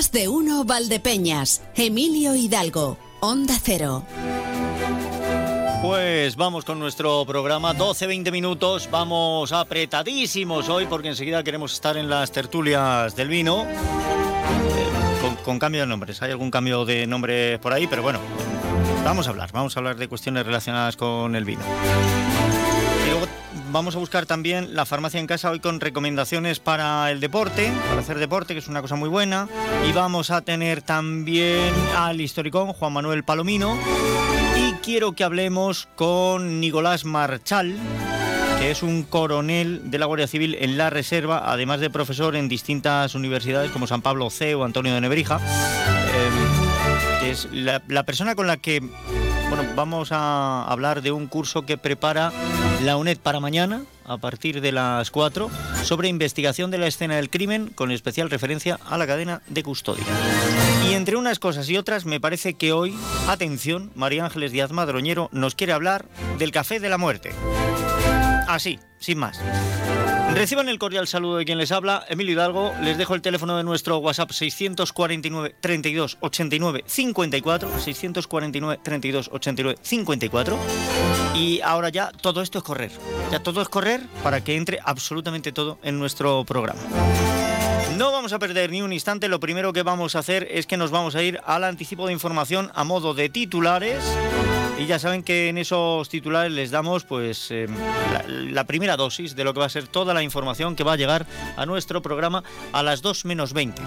Más de uno Valdepeñas, Emilio Hidalgo, Onda Cero. Pues vamos con nuestro programa, 12-20 minutos, vamos apretadísimos hoy porque enseguida queremos estar en las tertulias del vino. Eh, con, cambio de nombres, hay algún cambio de nombre por ahí, pero bueno, vamos a hablar, vamos a hablar de cuestiones relacionadas con el vino. Y vamos a buscar también la farmacia en casa hoy con recomendaciones para el deporte, para hacer deporte, que es una cosa muy buena. Y vamos a tener también al historicón Juan Manuel Palomino quiero que hablemos con Nicolás Marchal, que es un coronel de la Guardia Civil en la Reserva, además de profesor en distintas universidades como San Pablo C o Antonio de Nebrija. Eh, es la, la persona con la que bueno, vamos a hablar de un curso que prepara la UNED para mañana, a partir de las 4, sobre investigación de la escena del crimen, con especial referencia a la cadena de custodia. Y entre unas cosas y otras, me parece que hoy, atención, María Ángeles Díaz Madroñero nos quiere hablar del café de la muerte. Así, sin más. Reciban el cordial saludo de quien les habla, Emilio Hidalgo. Les dejo el teléfono de nuestro WhatsApp 649 32 89 54. 649 32 89 54. Y ahora ya todo esto es correr. Ya todo es correr para que entre absolutamente todo en nuestro programa. No vamos a perder ni un instante. Lo primero que vamos a hacer es que nos vamos a ir al anticipo de información a modo de titulares. Y ya saben que en esos titulares les damos pues em, la, primera dosis de lo que va a ser toda la información que va a llegar a nuestro programa a las 2 menos 20.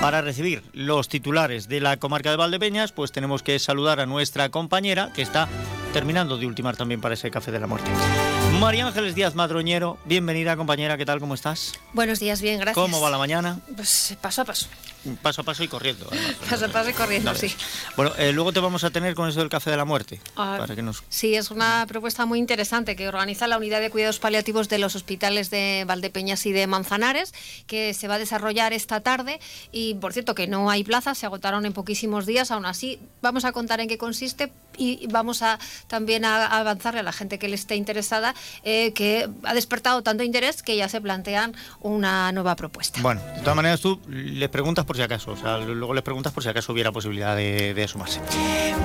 Para recibir los titulares de la comarca de Valdepeñas, pues tenemos que saludar a nuestra compañera que está terminando de ultimar también para ese café de la muerte. María Ángeles Díaz Madroñero, bienvenida compañera, ¿qué tal? ¿Cómo estás? Buenos días, bien, gracias. ¿Cómo va la mañana? Pues paso a paso. Paso a paso y corriendo. paso a paso y corriendo, sí. Bueno, eh, luego te vamos a tener con eso del café de la muerte. Ah, para que nos... Sí, es una propuesta muy interesante que organiza la Unidad de Cuidados Paliativos de los hospitales de Valdepeñas y de Manzanares, que se va a desarrollar esta tarde. Y por cierto, que no hay plazas, se agotaron en poquísimos días. Aún así, vamos a contar en qué consiste y vamos a también a avanzarle a la gente que le esté interesada eh, que ha despertado tanto interés que ya se plantean una nueva propuesta. Bueno, de todas maneras tú les preguntas por si acaso, o sea, luego les preguntas por si acaso hubiera posibilidad de, sumarse.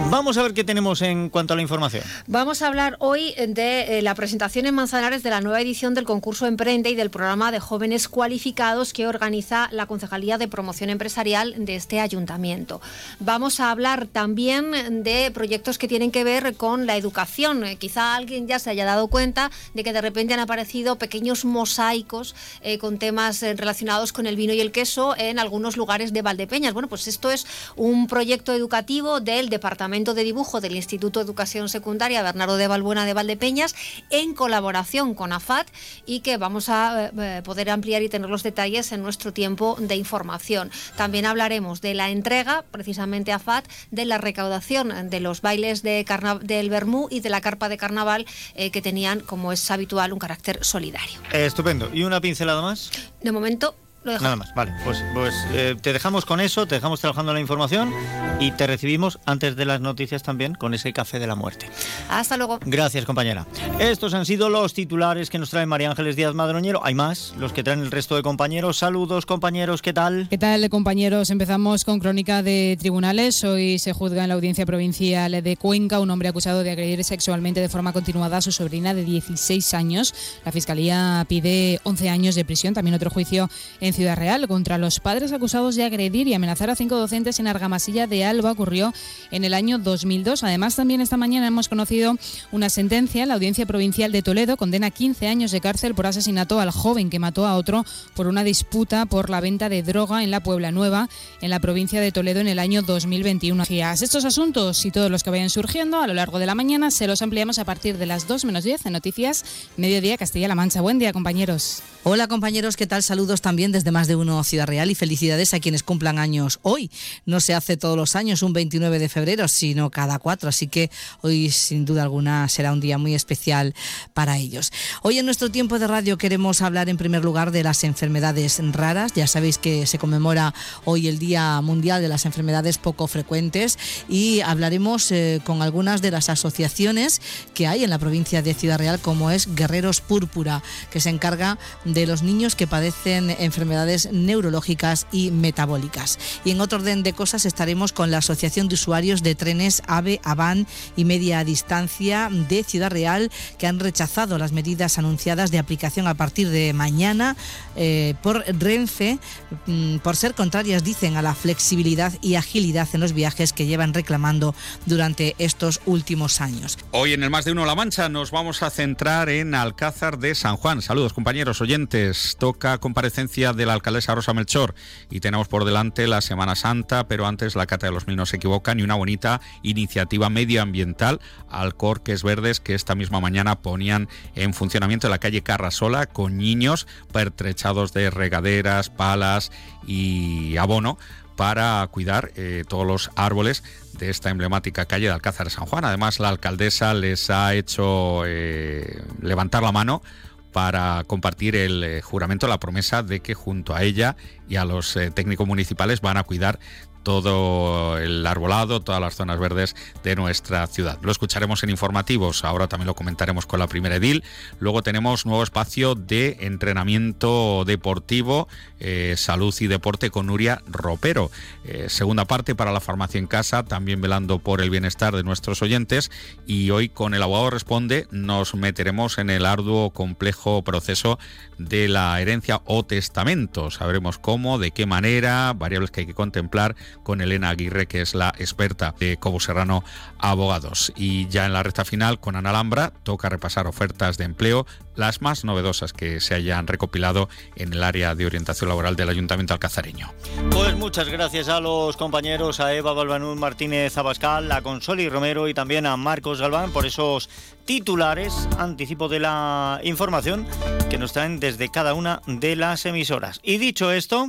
Vamos a ver qué tenemos en cuanto a la información. Vamos a hablar hoy de eh, la presentación en Manzanares de la nueva edición del concurso Emprende y del programa de jóvenes cualificados que organiza la Concejalía de Promoción Empresarial de este ayuntamiento. Vamos a hablar también de proyectos que tienen que ver con la educación. Eh, quizá alguien ya se haya dado cuenta de que de repente han aparecido pequeños mosaicos eh, con temas eh, relacionados con el vino y el queso en algunos lugares de Valdepeñas. Bueno, pues esto es un proyecto educativo del Departamento de Dibujo del Instituto de Educación Secundaria Bernardo de Balbuena de Valdepeñas en colaboración con AFAT y que vamos a poder ampliar y tener los detalles en nuestro tiempo de información. También hablaremos de la entrega, precisamente AFAT, de la recaudación de los bailes de del Bermú y de la carpa de carnaval que tenían como es habitual, un carácter solidario. estupendo. ¿Y una pincelada más? De momento, Nada más, vale. Pues, pues eh, te dejamos con eso, te dejamos trabajando la información y te recibimos antes de las noticias también con ese café de la muerte. Hasta luego. Gracias, compañera. Estos han sido los titulares que nos trae María Ángeles Díaz Madroñero. Hay más, los que traen el resto de compañeros. Saludos, compañeros, ¿qué tal? ¿Qué tal, compañeros? Empezamos con crónica de tribunales. Hoy se juzga en la audiencia provincial de Cuenca un hombre acusado de agredir sexualmente de forma continuada a su sobrina de 16 años. La fiscalía pide 11 años de prisión. También otro juicio en Ciudad Real contra los padres acusados de agredir y amenazar a cinco docentes en Argamasilla de Alba ocurrió en el año 2002. Además, también esta mañana hemos conocido una sentencia. La Audiencia Provincial de Toledo condena 15 años de cárcel por asesinato al joven que mató a otro por una disputa por la venta de droga en la Puebla Nueva, en la provincia de Toledo, en el año 2021. Estos asuntos y todos los que vayan surgiendo a lo largo de la mañana se los ampliamos a partir de las 2 menos 10 en Noticias Mediodía Castilla-La Mancha. Buen día, compañeros. Hola, compañeros. ¿Qué tal? Saludos también desde más de uno Ciudad Real y felicidades a quienes cumplan años hoy. No se hace todos los años un 29 de febrero, sino cada cuatro, así que hoy sin duda alguna será un día muy especial para ellos. Hoy en nuestro tiempo de radio queremos hablar en primer lugar de las enfermedades raras. Ya sabéis que se conmemora hoy el Día Mundial de las Enfermedades Poco Frecuentes y hablaremos eh, con algunas de las asociaciones que hay en la provincia de Ciudad Real, como es Guerreros Púrpura, que se encarga de los niños que padecen enfermedades neurológicas y metabólicas. Y en otro orden de cosas estaremos con la Asociación de Usuarios de Trenes AVE, AVAN y Media Distancia de Ciudad Real, que han rechazado las medidas anunciadas de aplicación a partir de mañana eh, por Renfe, mm, por ser contrarias, dicen, a la flexibilidad y agilidad en los viajes que llevan reclamando durante estos últimos años. Hoy en el Más de Uno La Mancha nos vamos a centrar en Alcázar de San Juan. Saludos compañeros oyentes. Toca comparecencia de la alcaldesa Rosa Melchor y tenemos por delante la Semana Santa, pero antes la Cata de los Minos no se equivocan y una bonita iniciativa medioambiental Alcorques Verdes que esta misma mañana ponían en funcionamiento la calle Carrasola con niños pertrechados de regaderas, palas y abono para cuidar eh, todos los árboles de esta emblemática calle de Alcázar de San Juan. Además, la alcaldesa les ha hecho eh, levantar la mano para compartir el eh, juramento, la promesa de que junto a ella y a los técnicos municipales van a cuidar todo el arbolado, todas las zonas verdes de nuestra ciudad. Lo escucharemos en informativos, ahora también lo comentaremos con la primera edil. Luego tenemos nuevo espacio de entrenamiento deportivo, eh, salud y deporte con Nuria Ropero. Eh, segunda parte para la farmacia en casa, también velando por el bienestar de nuestros oyentes. Y hoy con el abogado responde nos meteremos en el arduo, complejo proceso de la herencia o testamento. Sabremos cómo, de qué manera, variables que hay que contemplar con Elena Aguirre, que es la experta de Cobo Serrano Abogados. Y ya en la recta final, con Ana Alhambra, toca repasar ofertas de empleo, las más novedosas que se hayan recopilado en el área de orientación laboral del Ayuntamiento alcazareño. Pues muchas gracias a los compañeros, a Eva Balbanú Martínez Abascal, a Consoli Romero y también a Marcos Galván por esos titulares, anticipo de la información que nos traen desde cada una de las emisoras. Y dicho esto...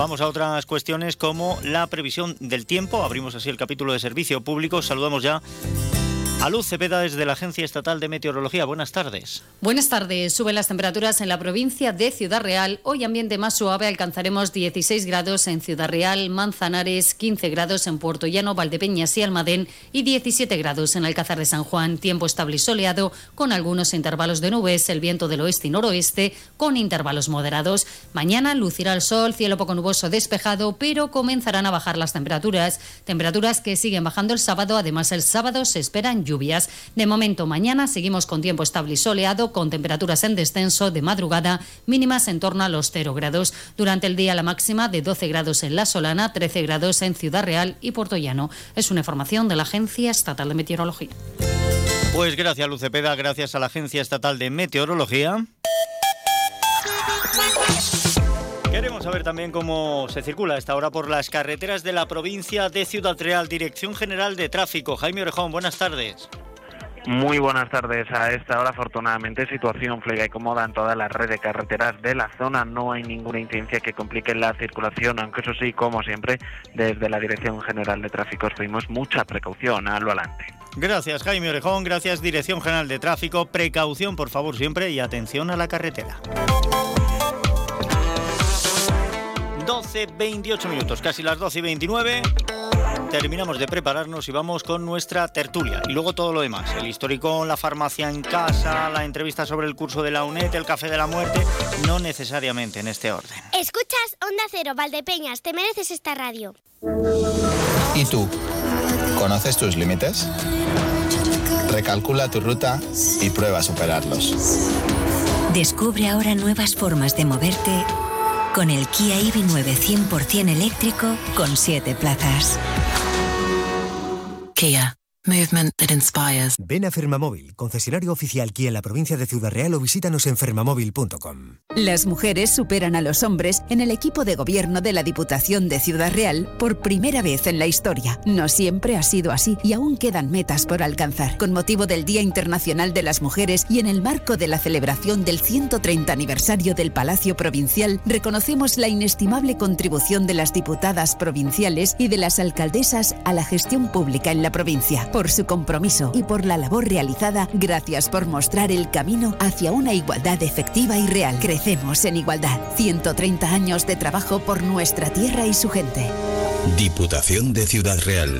Vamos a otras cuestiones como la previsión del tiempo. Abrimos así el capítulo de servicio público. Saludamos ya a Luz Cepeda desde la Agencia Estatal de Meteorología. Buenas tardes. Buenas tardes. Suben las temperaturas en la provincia de Ciudad Real. Hoy ambiente más suave. Alcanzaremos 16 grados en Ciudad Real, Manzanares, 15 grados en Puerto Llano, Valdepeñas y Almadén y 17 grados en Alcázar de San Juan. Tiempo estable y soleado con algunos intervalos de nubes. El viento del oeste y noroeste con intervalos moderados. Mañana lucirá el sol, cielo poco nuboso despejado, pero comenzarán a bajar las temperaturas. Temperaturas que siguen bajando el sábado. Además, el sábado se esperan De momento, mañana seguimos con tiempo estable y soleado, con temperaturas en descenso de madrugada, mínimas en torno a los 0 grados. Durante el día, la máxima de 12 grados en La Solana, 13 grados en Ciudad Real y Puerto. Es una información de la Agencia Estatal de Meteorología. Pues gracias, Lucepeda, gracias a la Agencia Estatal de Meteorología. Queremos saber también cómo se circula a esta hora por las carreteras de la provincia de Ciudad Real. Dirección General de Tráfico. Jaime Orejón, buenas tardes. Muy buenas tardes. A esta hora, afortunadamente, situación fluida y cómoda en toda la red de carreteras de la zona. No hay ninguna incidencia que complique la circulación, aunque eso sí, como siempre, desde la Dirección General de Tráfico pedimos mucha precaución a lo adelante. Gracias, Jaime Orejón. Gracias, Dirección General de Tráfico. Precaución, por favor, siempre y atención a la carretera. 12, 28 minutos, casi las 12 y 29. Terminamos de prepararnos y vamos con nuestra tertulia. Y luego todo lo demás. El histórico, la farmacia en casa, la entrevista sobre el curso de la UNED, el café de la muerte. No necesariamente en este orden. Escuchas Onda Cero, Valdepeñas. Te mereces esta radio. ¿Y tú? ¿Conoces tus límites? Recalcula tu ruta y prueba a superarlos. Descubre ahora nuevas formas de moverte con el Kia EV9 100% eléctrico con 7 plazas. Kia. Movement that inspires. Ven a Fermamóvil, concesionario oficial Kia en la provincia de Ciudad Real o visítanos en fermamóvil.com. Las mujeres superan a los hombres en el equipo de gobierno de la Diputación de Ciudad Real por primera vez en la historia. No siempre ha sido así y aún quedan metas por alcanzar. Con motivo del Día Internacional de las Mujeres y en el marco de la celebración del 130 aniversario del Palacio Provincial, reconocemos la inestimable contribución de las diputadas provinciales y de las alcaldesas a la gestión pública en la provincia por su compromiso y por la labor realizada, gracias por mostrar el camino hacia una igualdad efectiva y real. Crecemos en igualdad. 130 años de trabajo por nuestra tierra y su gente. Diputación de Ciudad Real.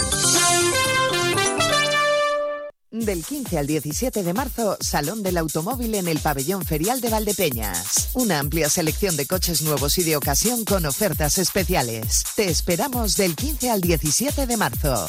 Del 15 al 17 de marzo, Salón del Automóvil en el Pabellón Ferial de Valdepeñas. Una amplia selección de coches nuevos y de ocasión con ofertas especiales. Te esperamos del 15 al 17 de marzo.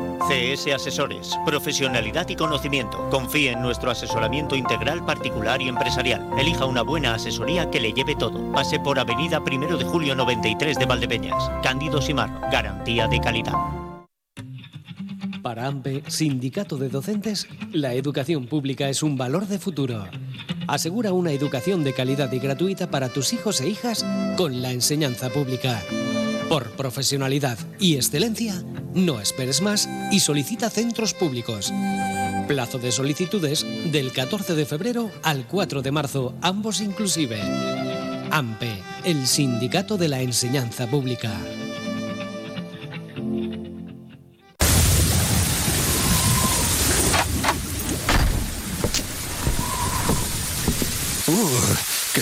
CS Asesores, profesionalidad y conocimiento. Confíe en nuestro asesoramiento integral particular y empresarial. Elija una buena asesoría que le lleve todo. Pase por Avenida Primero de Julio 93 de Valdepeñas. Cándido Simar, garantía de calidad. Para AMPE, Sindicato de Docentes, la educación pública es un valor de futuro. Asegura una educación de calidad y gratuita para tus hijos e hijas con la enseñanza pública. Por profesionalidad y excelencia, no esperes más y solicita centros públicos. Plazo de solicitudes del 14 de febrero al 4 de marzo, ambos inclusive. AMPE, el Sindicato de la Enseñanza Pública.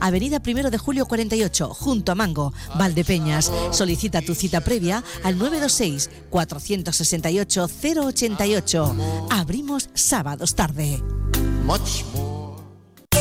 Avenida Primero de Julio 48, junto a Mango, Valdepeñas. Solicita tu cita previa al 926 468 088. Abrimos sábados tarde.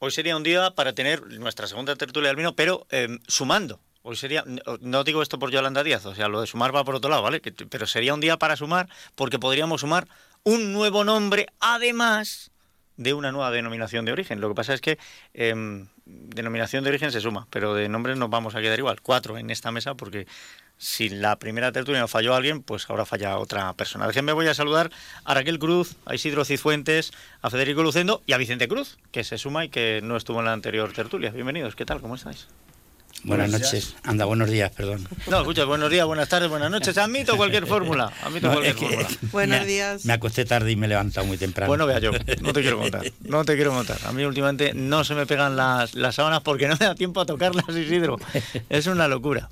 Hoy sería un día para tener nuestra segunda tertulia del vino, pero eh, sumando. Hoy sería, no digo esto por Yolanda Díaz, o sea, lo de sumar va por otro lado, ¿vale? Pero sería un día para sumar porque podríamos sumar un nuevo nombre, además de una nueva denominación de origen. Lo que pasa es que eh, denominación de origen se suma, pero de nombres nos vamos a quedar igual. Cuatro en esta mesa porque si la primera tertulia nos falló alguien, pues ahora falla otra persona. Déjenme voy a saludar a Raquel Cruz, a Isidro Cifuentes, a Federico Lucendo y a Vicente Cruz, que se suma y que no estuvo en la anterior tertulia. Bienvenidos, ¿qué tal? ¿Cómo estáis? Buenas Buenos noches. Anda, buenos días, perdón. No, escucha, buenos días, buenas tardes, buenas noches. Admito cualquier fórmula. Admito No, cualquier es que- fórmula. Buenos días. Me acosté tarde y me he levantado muy temprano. Bueno, vea yo, no te quiero contar, no te quiero contar. A mí últimamente no se me pegan las, las sábanas porque no me da tiempo a tocarlas, Isidro. Es una locura.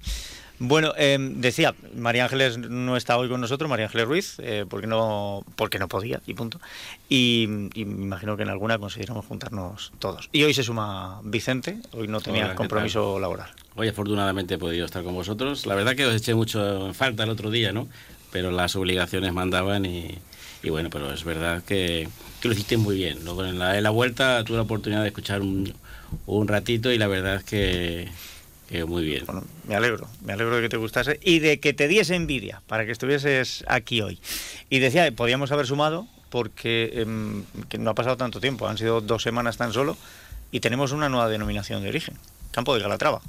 Bueno, eh, decía, María Ángeles no está hoy con nosotros, María Ángeles Ruiz, eh, porque no porque no podía, y punto. Y, y me imagino que en alguna consideramos juntarnos todos. Y hoy se suma Vicente, hoy no tenía Hola, ¿qué compromiso laboral. Hoy afortunadamente he podido estar con vosotros. La verdad que os eché mucho en falta el otro día, ¿no? Pero las obligaciones mandaban y, y bueno, pero es verdad que, que lo hiciste muy bien. Luego en la, en la vuelta tuve la oportunidad de escuchar un, un ratito y la verdad es que, que muy bien. Me alegro, me alegro de que te gustase y de que te diese envidia para que estuvieses aquí hoy. Y decía, podíamos haber sumado porque em, que no ha pasado tanto tiempo, han sido dos semanas tan solo y tenemos una nueva denominación de origen, Campo de Calatrava.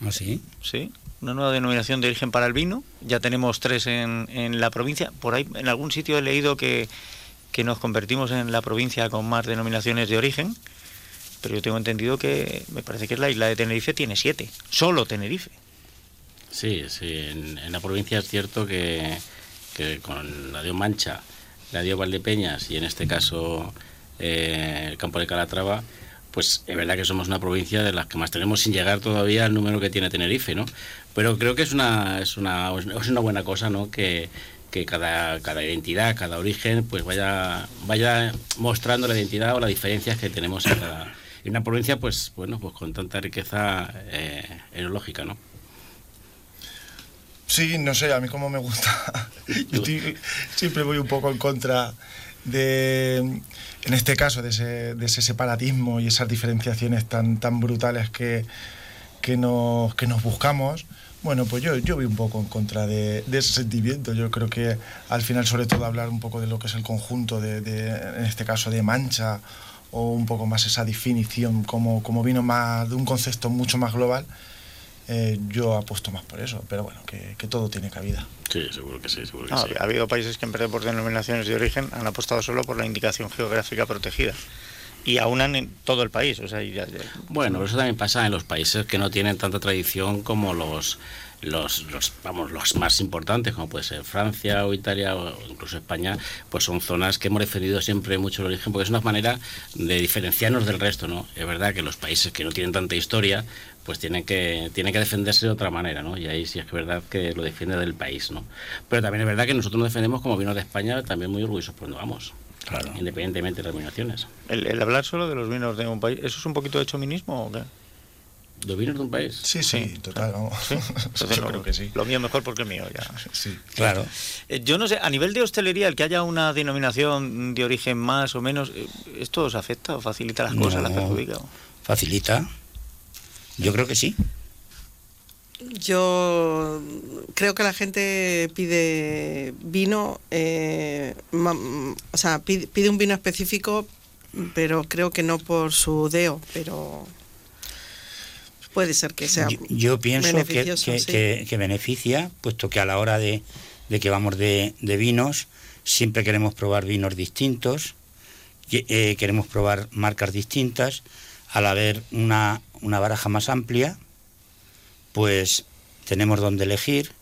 ¿Ah, sí? Sí, una nueva denominación de origen para el vino. Ya tenemos tres en, en la provincia. Por ahí, en algún sitio he leído que, que nos convertimos en la provincia con más denominaciones de origen. Pero yo tengo entendido que me parece que la isla de Tenerife tiene siete. Solo Tenerife. Sí, sí. En, en la provincia es cierto que, que con la de Mancha, la de Valdepeñas y en este caso eh, el campo de Calatrava, pues es verdad que somos una provincia de las que más tenemos sin llegar todavía al número que tiene Tenerife, ¿no? Pero creo que es una, es una, es una buena cosa, ¿no? Que, que cada, cada identidad, cada origen, pues vaya, vaya mostrando la identidad o las diferencias que tenemos en, cada, en una provincia, pues bueno, pues con tanta riqueza eh, ¿no? Sí, no sé, a mí como me gusta. Yo siempre voy un poco en contra de, en este caso, de ese, de ese separatismo y esas diferenciaciones tan, tan brutales que, que, nos, que nos buscamos. Bueno, pues yo, yo voy un poco en contra de, ese sentimiento. Yo creo que al final, sobre todo, hablar un poco de lo que es el conjunto, de, en este caso, de mancha, o un poco más esa definición, como, como vino más de un concepto mucho más global, eh, yo apuesto más por eso. Pero bueno, que, que todo tiene cabida. Sí, seguro que sí, seguro que No, sí. Ha habido países que en vez de por denominaciones de origen han apostado solo por la indicación geográfica protegida. Y aunan en todo el país. O sea, y ya- ya- Bueno, eso también pasa en los países que no tienen tanta tradición como los, los, los, vamos, los más importantes, como puede ser Francia o Italia o incluso España, pues son zonas que hemos defendido siempre mucho el origen, porque es una manera de diferenciarnos del resto, ¿no? Es verdad que los países que no tienen tanta historia, pues tienen que, tienen que defenderse de otra manera, ¿no? Y ahí sí es verdad que lo defiende del país, ¿no? Pero también es verdad que nosotros nos defendemos como vino de España, también muy orgullosos por donde vamos. Claro. Independientemente de las denominaciones. el, el hablar solo de los vinos de un país, ¿eso es un poquito de chauvinismo o qué? ¿Los vinos de un país? Sí, sí, total, vamos. Sí. Entonces, Yo lo, creo que sí. Lo mío mejor porque el mío, ya. Sí. Claro. Eh, Yo no sé, a nivel de hostelería, el que haya una denominación de origen más o menos, eh, ¿esto os afecta o facilita las cosas, las No. perjudica? ¿Facilita? Yo creo que sí. Yo creo que la gente pide vino, eh, ma- o sea, pide, pide un vino específico, pero creo que no por su deo, pero puede ser que sea Yo, yo pienso que, beneficioso, que- sí. que- que beneficia, puesto que a la hora de, de que vamos de, de vinos, siempre queremos probar vinos distintos, eh, queremos probar marcas distintas, al haber una, una baraja más amplia, pues tenemos donde elegir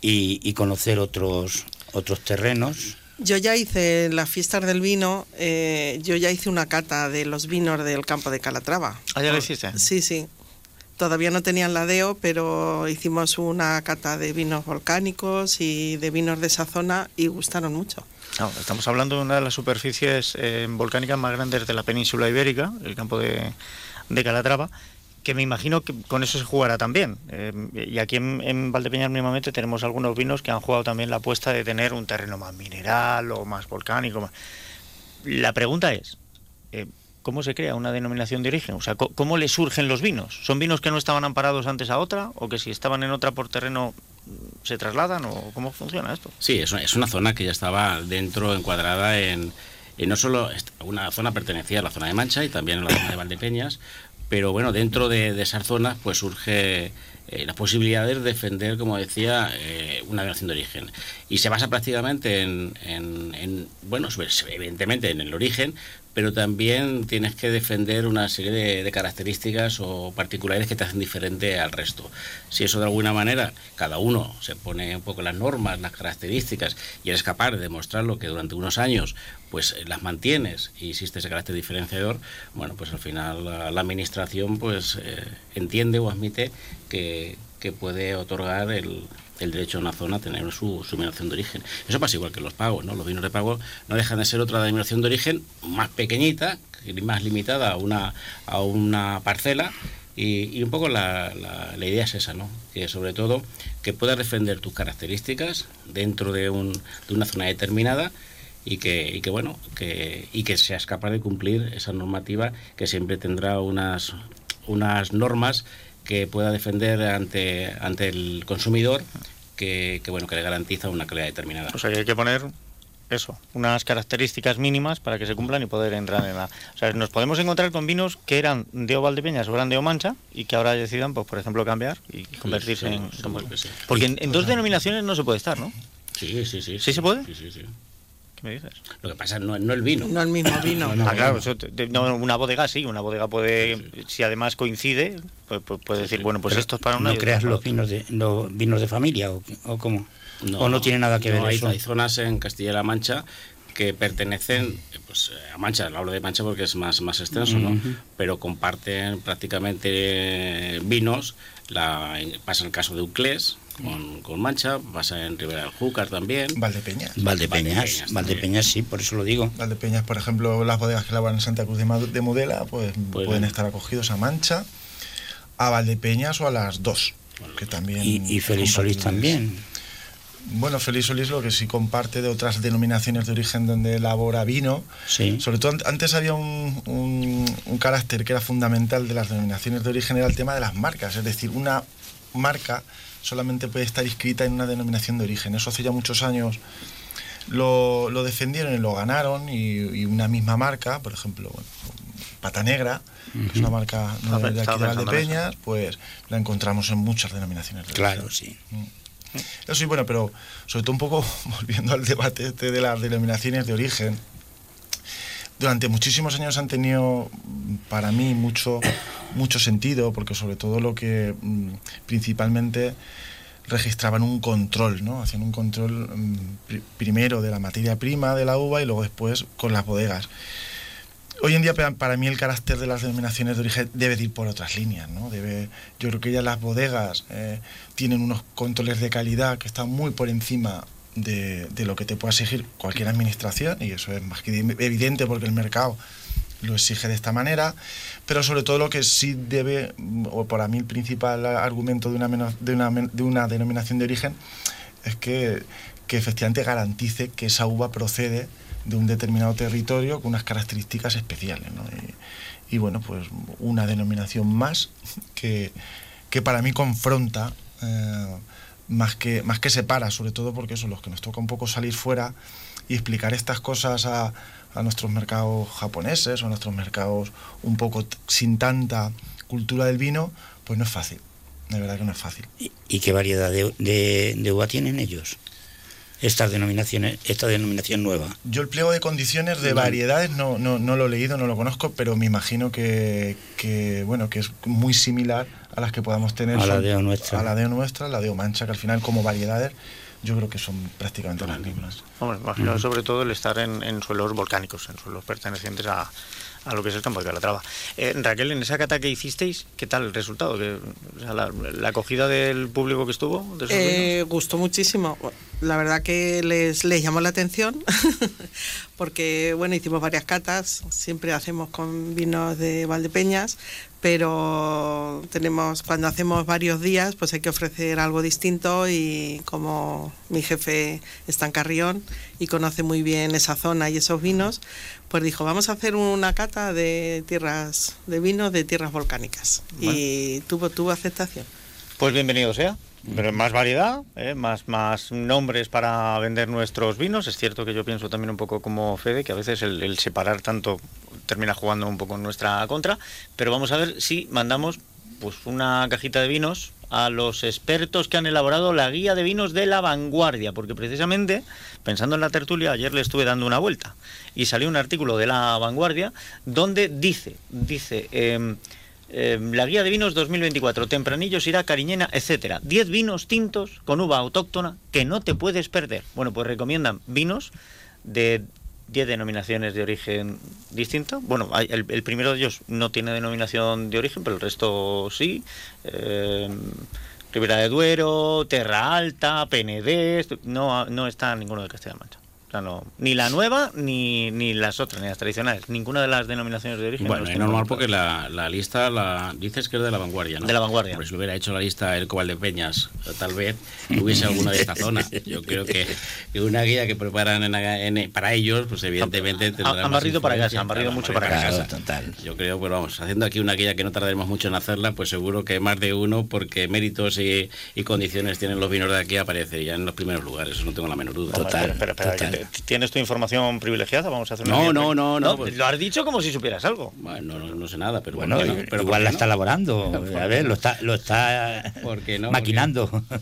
y, y conocer otros, otros terrenos. Yo ya hice en las fiestas del vino, eh, yo ya hice una cata de los vinos del campo de Calatrava. ¿Ah, ya lo hiciste? Sí, sí. Todavía no tenían la DEO, pero hicimos una cata de vinos volcánicos y de vinos de esa zona y gustaron mucho. No, estamos hablando de una de las superficies eh, volcánicas más grandes de la península ibérica, el campo de, Calatrava, que me imagino que con eso se jugará también. Eh, y aquí en, en Valdepeñas mismamente tenemos algunos vinos que han jugado también la apuesta de tener un terreno más mineral o más volcánico. La pregunta es, eh, ¿cómo se crea una denominación de origen? O sea, ¿cómo le surgen los vinos? ¿Son vinos que no estaban amparados antes a otra o que si estaban en otra por terreno mm, se trasladan o cómo funciona esto? Sí, es una, zona que ya estaba dentro, encuadrada en, en no solo una zona pertenecía a la zona de Mancha y también a la zona de Valdepeñas, pero bueno, dentro de, esas zonas pues surge eh, la posibilidad de defender, como decía, eh, una denominación de origen. Y se basa prácticamente en, en- en, bueno, evidentemente en el origen, pero también tienes que defender una serie de, características o particulares que te hacen diferente al resto. Si eso de alguna manera cada uno se pone un poco las normas, las características y eres capaz de demostrarlo que durante unos años pues las mantienes y existe ese carácter diferenciador, bueno, pues al final la, la administración pues eh, entiende o admite que, que puede otorgar el, el derecho a una zona a tener su, su denominación de origen. Eso pasa igual que los pagos, ¿no? Los vinos de pago no dejan de ser otra denominación de origen más pequeñita, más limitada a una, a una parcela. Y, un poco la, la- la idea es esa, ¿no? Que sobre todo que puedas defender tus características dentro de, un, de una zona determinada y que, y que bueno, que, y que seas capaz de cumplir esa normativa que siempre tendrá unas, unas normas que pueda defender ante, ante el consumidor que, que, bueno que le garantiza una calidad determinada. O sea que hay que poner eso, unas características mínimas para que se cumplan y poder entrar en la... O sea, nos podemos encontrar con vinos que eran de o Valdepeñas o eran de o Mancha y que ahora decidan, pues por ejemplo, cambiar y convertirse sí, en... sí. Porque en, en dos denominaciones no se puede estar, ¿no? Sí, sí, sí. ¿Sí se puede? Sí, sí, sí. ¿Qué me dices? Lo que pasa no, no el vino. No el mismo vino. ah, claro, eso te- te- no, una bodega sí, una bodega puede, si además coincide, pues, pues puede decir, bueno, pues Pero esto es para una... ¿No creas los vinos de, los vinos de familia o, o cómo? ¿O no tiene nada que no, ver hay, eso? hay zonas en Castilla-La Mancha que pertenecen pues, a Mancha, hablo de Mancha porque es más, más extenso, ¿no? Pero comparten prácticamente vinos. La, pasa el caso de Uclés con, con Mancha, pasa en Ribera del Júcar también. Valdepeñas. Valdepeñas, Valdepeñas sí, por eso lo digo. Valdepeñas, por ejemplo, las bodegas que elaboran en Santa Cruz de, de Mudela, pues Pueden. pueden estar acogidos a Mancha, a Valdepeñas o a las dos. Que también Y, y Félix Solís también. Bueno, Félix Solís lo que sí comparte de otras denominaciones de origen donde elabora vino. Sí. Sobre todo an- antes había un, un- un carácter que era fundamental de las denominaciones de origen, era el tema de las marcas. Es decir, una marca solamente puede estar inscrita en una denominación de origen. Eso hace ya muchos años lo, lo defendieron y lo ganaron y, y una misma marca, por ejemplo, bueno, Pata Negra, que es una marca no de, de aquí de Valdepeñas, pues la encontramos en muchas denominaciones de Claro, origen. sí. Mm. Eso sí, bueno, pero sobre todo un poco volviendo al debate este de las denominaciones de origen. Durante muchísimos años han tenido para mí mucho, mucho sentido, porque sobre todo lo que mm, principalmente registraban un control, ¿no? Hacían un control mm, pri- primero de la materia prima de la uva y luego después con las bodegas. Hoy en día pa- para mí el carácter de las denominaciones de origen debe de ir por otras líneas, ¿no? Debe, yo creo que ya las bodegas eh, tienen unos controles de calidad que están muy por encima de, lo que te pueda exigir cualquier administración y eso es más que evidente porque el mercado lo exige de esta manera, pero sobre todo lo que sí debe, o para mí el principal argumento de una, de una, de una denominación de origen es que, que efectivamente garantice que esa uva procede de un determinado territorio con unas características especiales. y bueno, pues una denominación más que, que para mí confronta eh, más, que, más que separa, sobre todo porque eso, los que nos toca un poco salir fuera y explicar estas cosas a, a nuestros mercados japoneses o a nuestros mercados un poco sin tanta cultura del vino, pues no es fácil. De verdad que no es fácil. ¿Y qué variedad de uva tienen ellos? Estas denominaciones, esta denominación nueva. Yo el pliego de condiciones de No. variedades no, no, no lo he leído, no lo conozco, pero me imagino que, que, bueno, que es muy similar a las que podamos tener. A la DEO nuestra. A la DEO nuestra, la DEO mancha, que al final como variedades yo creo que son prácticamente las mismas. Hombre, imagino Ujú. sobre todo el estar en, en suelos volcánicos, en suelos pertenecientes a, a lo que es el campo de Calatrava. Eh, Raquel, en esa cata que hicisteis, ¿qué tal el resultado? ¿Qué- o sea, la, la acogida del público que estuvo? De? Eh, gustó muchísimo. La verdad que les, les llamó la atención porque bueno hicimos varias catas, siempre hacemos con vinos de Valdepeñas, pero tenemos cuando hacemos varios días pues hay que ofrecer algo distinto y como mi jefe está en Carrión y conoce muy bien esa zona y esos vinos, pues dijo vamos a hacer una cata de tierras de vinos de tierras volcánicas y tuvo tuvo aceptación. Pues bienvenido sea. Pero más variedad, ¿eh? más, más nombres para vender nuestros vinos. Es cierto que yo pienso también un poco como Fede, que a veces el, el separar tanto termina jugando un poco en nuestra contra. Pero vamos a ver si mandamos pues una cajita de vinos a los expertos que han elaborado la guía de vinos de la vanguardia, porque precisamente, pensando en la tertulia, ayer le estuve dando una vuelta y salió un artículo de la vanguardia donde dice, dice, em, em, la guía de vinos 2024, Tempranillo, Syrah, Cariñena, etcétera. 10 vinos tintos con uva autóctona que no te puedes perder. Bueno, pues recomiendan vinos de 10 denominaciones de origen distinto. Bueno, el, primero de ellos no tiene denominación de origen, pero el resto sí. Eh, Ribera de Duero, Terra Alta, PND, no, no está ninguno de Castilla-La Mancha. O sea, no, ni la nueva ni, ni las otras, ni las tradicionales. Ninguna de las denominaciones de origen. Bueno, es normal porque la, la lista la dices que es de la vanguardia, ¿no? De la vanguardia. Pues si hubiera hecho la lista el Cobal de Peñas, tal vez hubiese alguna de esta zona. Yo creo que, que una guía que preparan en, en- para ellos, pues evidentemente han más barrido para casa, han barrido mucho para casa. total. Yo creo, pues vamos, haciendo aquí una guía que no tardaremos mucho en hacerla, pues seguro que más de uno, porque méritos y, y condiciones tienen los vinos de aquí, aparecerían en los primeros lugares, eso no tengo la menor duda. Espera, espera, que Eh, ¿Tienes tu información privilegiada? Vamos a hacer una No, no, no, no, pues- Lo has dicho como si supieras algo. Bueno, no, no sé nada, pero Bueno, i- Pero ¿por igual la no? está elaborando. ¿Por A ver, lo está, lo está maquinando.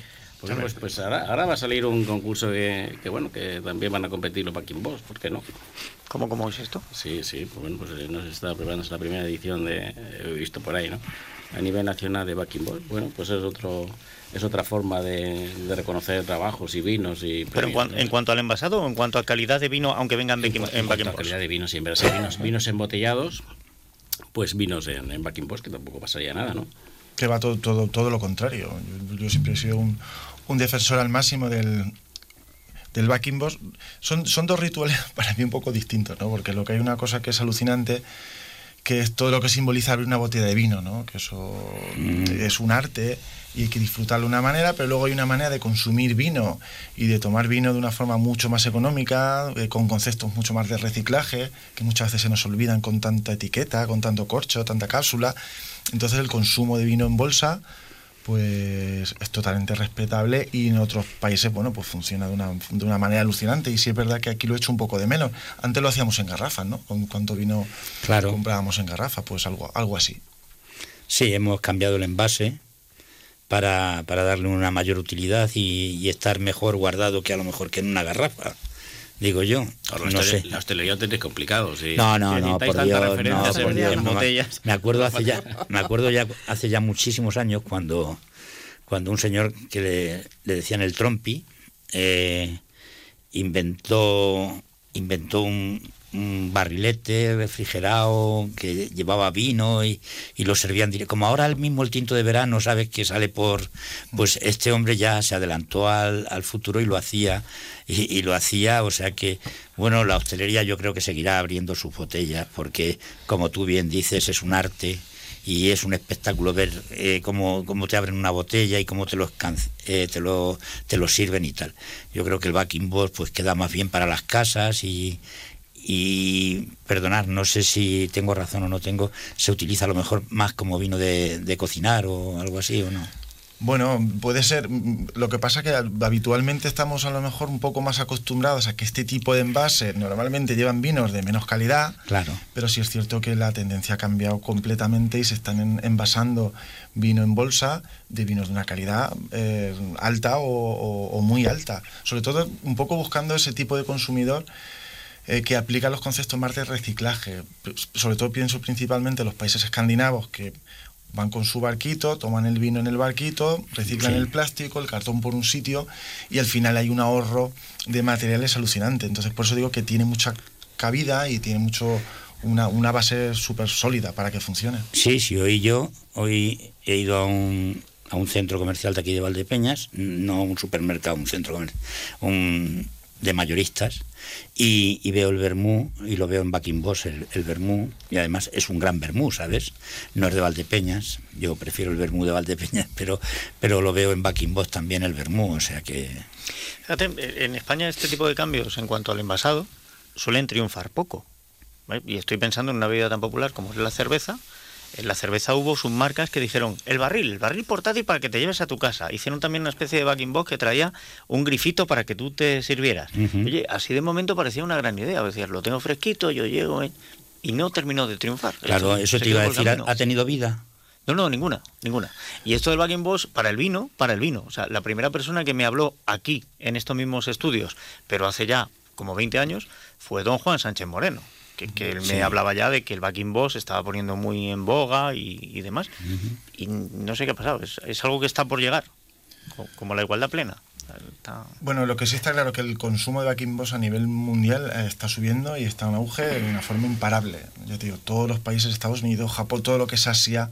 Pues, pues, pues ahora, ahora va a salir un concurso que, que, bueno, que también van a competir los Backing Boss, ¿por qué no? ¿Cómo, cómo es esto? Sí, sí, pues bueno, pues eh, nos está preparando la primera edición de, he visto por ahí, ¿no? A nivel nacional de Backing Boss, bueno, pues es otro es otra forma de, de reconocer trabajos y vinos y Pero en, cuan- ¿no? en cuanto al envasado o en cuanto a calidad de vino, aunque vengan de, en, en, cuanto Back a calidad de vinos siempre, o vinos, vinos embotellados, pues vinos en, en Backing Boss, que tampoco pasaría nada, ¿no? que va todo, todo, todo lo contrario. Yo, yo siempre he sido un, un defensor al máximo del, del backing boss. Son, son dos rituales para mí un poco distintos, ¿no? Porque lo que hay una cosa que es alucinante, que es todo lo que simboliza abrir una botella de vino, ¿no? Que eso es un arte y hay que disfrutarlo de una manera, pero luego hay una manera de consumir vino y de tomar vino de una forma mucho más económica, eh, con conceptos mucho más de reciclaje, que muchas veces se nos olvidan con tanta etiqueta, con tanto corcho, tanta cápsula. Entonces el consumo de vino en bolsa pues es totalmente respetable y en otros países, bueno, pues funciona de una, de una manera alucinante y sí es verdad que aquí lo he hecho un poco de menos. Antes lo hacíamos en garrafas, ¿no? Con cuánto vino Claro. comprábamos en garrafa, pues algo, algo así. Sí, hemos cambiado el envase para, para darle una mayor utilidad y, y estar mejor guardado que a lo mejor que en una garrafa, digo yo. Ahora la No sé. La hostelería lo tenéis complicado, sí. No, no, Si no, por Dios, no, por Dios, en botellas. Me acuerdo hace ya, me acuerdo ya hace ya muchísimos años cuando, cuando un señor que le, le decían el trompi eh, inventó inventó un, un barrilete refrigerado que llevaba vino y, y lo servían directo. Como ahora el mismo el tinto de verano, sabes que sale por... Pues este hombre ya se adelantó al, al futuro y lo hacía. Y, lo hacía, o sea que, bueno, la hostelería yo creo que seguirá abriendo sus botellas porque, como tú bien dices, es un arte y es un espectáculo ver eh, cómo, cómo te abren una botella y cómo te lo, eh, te lo te lo sirven y tal. Yo creo que el backing boss pues queda más bien para las casas y, y perdonar, no sé si tengo razón o no tengo, se utiliza a lo mejor más como vino de, de cocinar o algo así o no. Bueno, puede ser. Mm, Lo que pasa que habitualmente estamos a lo mejor un poco más acostumbrados a que este tipo de envases normalmente llevan vinos de menos calidad. Claro. Pero sí es cierto que la tendencia ha cambiado completamente y se están en- envasando vino en bolsa de vinos de una calidad eh, alta o, o- o muy alta. Sobre todo un poco buscando ese tipo de consumidor eh, que aplica los conceptos más de reciclaje. Sobre todo pienso principalmente en los países escandinavos que van con su barquito, toman el vino en el barquito, reciclan Sí. el plástico, el cartón por un sitio y al final hay un ahorro de materiales alucinante. Entonces por eso digo que tiene mucha cabida y tiene mucho una, una base súper sólida para que funcione. Sí, sí, hoy yo, hoy he ido a un, a un centro comercial de aquí de Valdepeñas, no un supermercado, un centro comercial, un, de mayoristas, y, veo el vermú, y lo veo en Backing Boss, el, el vermú, y además es un gran vermú, ¿sabes? No es de Valdepeñas, yo prefiero el vermú de Valdepeñas, pero, pero lo veo en Backing Boss también el vermú, o sea que... Fíjate, en España este tipo de cambios en cuanto al envasado suelen triunfar poco. Y estoy pensando en una bebida tan popular como es la cerveza. En la cerveza hubo submarcas que dijeron el barril, el barril portátil para que te lleves a tu casa. Hicieron también una especie de backing box que traía un grifito para que tú te sirvieras. Oye, así de momento parecía una gran idea. Decías, lo tengo fresquito, yo llego eh, y no terminó de triunfar. Claro, eso Se te iba a decir, ¿ha, tenido vida? No, no, ninguna, ninguna. Y esto del backing boss para el vino, para el vino. O sea, la primera persona que me habló aquí, en estos mismos estudios, pero hace ya como 20 años, fue don Juan Sánchez Moreno. Que, que él me hablaba ya de que el backing boss estaba poniendo muy en boga y, y demás. Y no sé qué ha pasado. Es, es algo que está por llegar, co- como la igualdad plena. Bueno, lo que sí está claro que el consumo de backing boss a nivel mundial eh, está subiendo y está en auge de una forma imparable. Ya te digo, todos los países, Estados Unidos, Japón, todo lo que es Asia,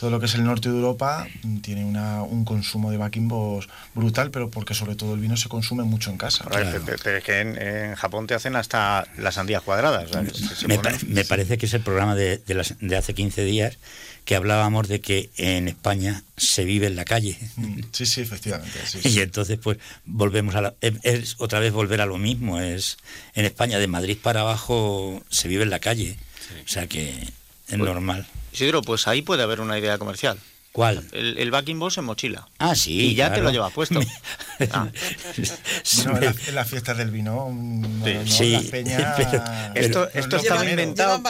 todo lo que es el norte de Europa, tiene una, un consumo de backing boss brutal, pero porque sobre todo el vino se consume mucho en casa. Pero, pero- pero es que en, en Japón te hacen hasta las sandías cuadradas. se- se Me, ponen- pa- me parece que es el programa de, de, las- de hace 15 días que hablábamos de que en España se vive en la calle. Mm, Sí, sí, efectivamente. sí, sí. Y entonces, pues, volvemos a la, es, es otra vez volver a lo mismo. Es en España, de Madrid para abajo, se vive en la calle. O sea que es Pues- normal. Isidro, pues ahí puede haber una idea comercial. ¿Cuál? El, el backing boss en mochila. Ah, sí. Y ya te lo llevas puesto. Ah. Bueno, en, la- en las fiestas del vino, no, no, Sí, las peñas- pero- Esto, pero- esto no, estaba inventado.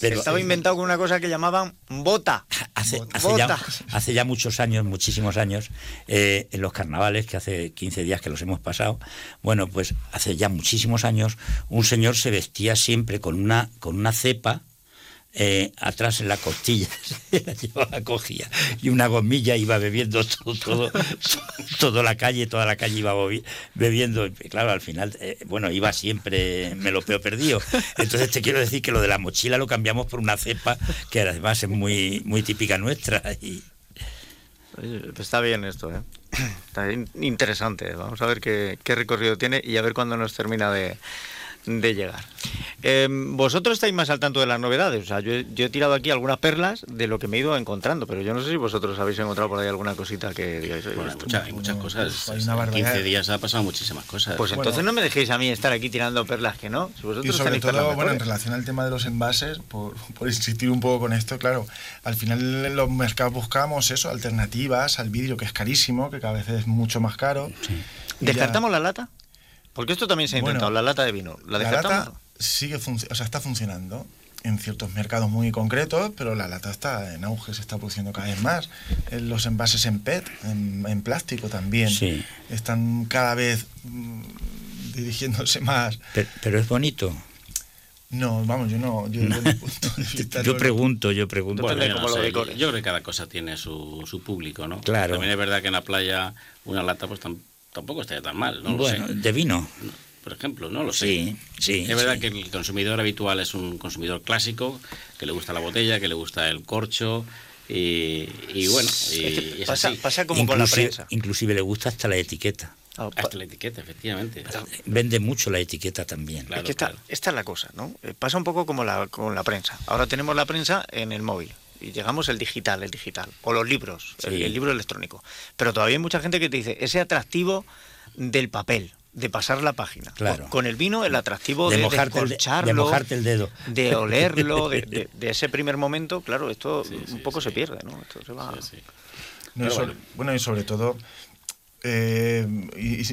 Pero- estaba inventado con una cosa que llamaban bota. Hace, hace ya, Bota. hace ya muchos años, muchísimos años, eh, en los carnavales, que hace 15 días que los hemos pasado, bueno, pues hace ya muchísimos años, un señor se vestía siempre con una, con una cepa eh, atrás en la costilla, la llevaba, cogía, y una gomilla iba bebiendo todo, todo, toda la calle, toda la calle iba bebiendo, claro, al final, eh, bueno, iba siempre me lo peo perdido. Entonces te quiero decir que lo de la mochila lo cambiamos por una cepa que además es muy, muy típica nuestra. Y, Está bien esto, ¿eh? Está in- interesante. Vamos a ver qué, qué recorrido tiene y a ver cuándo nos termina de, de llegar. Eh, vosotros estáis más al tanto de las novedades. O sea, yo, he- yo he tirado aquí algunas perlas de lo que me he ido encontrando, pero yo no sé si vosotros habéis encontrado por ahí alguna cosita que digáis. "Oye, Bueno, hay, esto- mucha- hay muchas cosas. hay una En barbaridad. 15 días ha pasado muchísimas cosas. Pues entonces no me dejéis a mí estar aquí tirando perlas que no. Si vosotros Y sobre todo, bueno, en relación al tema de los envases, por, por insistir un poco con esto, claro, al final en los mercados buscamos eso, alternativas al vidrio, que es carísimo, que cada vez es mucho más caro. Ya- ¿Descartamos la lata? Porque esto también se ha Bueno, intentado, la lata de vino. ¿La La lata sigue o sea, está funcionando en ciertos mercados muy concretos, pero la lata está en auge, se está produciendo cada vez más. Los envases en PET, en, en plástico también, Sí. están cada vez mm, dirigiéndose más. pero, pero es bonito. No, vamos, yo no. Yo, desde mi punto de vista, Yo no- pregunto, yo pregunto. Bueno, yo, no sé, yo- yo creo que cada cosa tiene su, su público, ¿no? Claro. También es verdad que en la playa una lata pues tam- tampoco estaría tan mal, ¿no? Lo bueno, sé. de vino. Por ejemplo, no lo sé. Sí, sí, Es verdad sí. que el consumidor habitual es un consumidor clásico, que le gusta la botella, que le gusta el corcho y, y bueno, y, Es que y es pasa- así. pasa como con la Inclusive- prensa. Inclusive le gusta hasta la etiqueta. Hasta la etiqueta, efectivamente. Vende mucho la etiqueta también. es que esta, esta es la cosa, ¿no? Eh, Pasa un poco como la, con la prensa. Ahora tenemos la prensa en el móvil y llegamos el digital, el digital, o los libros, el, Sí. el libro electrónico. Pero todavía hay mucha gente que te dice ese atractivo del papel, de pasar la página. Claro. Con, con el vino, el atractivo De de, mojarte el de- mojarte el dedo. de olerlo, de, de- de ese primer momento. Claro, esto un poco se pierde, ¿no? Esto se va. No, sobre- bueno. bueno. y sobre todo, eh,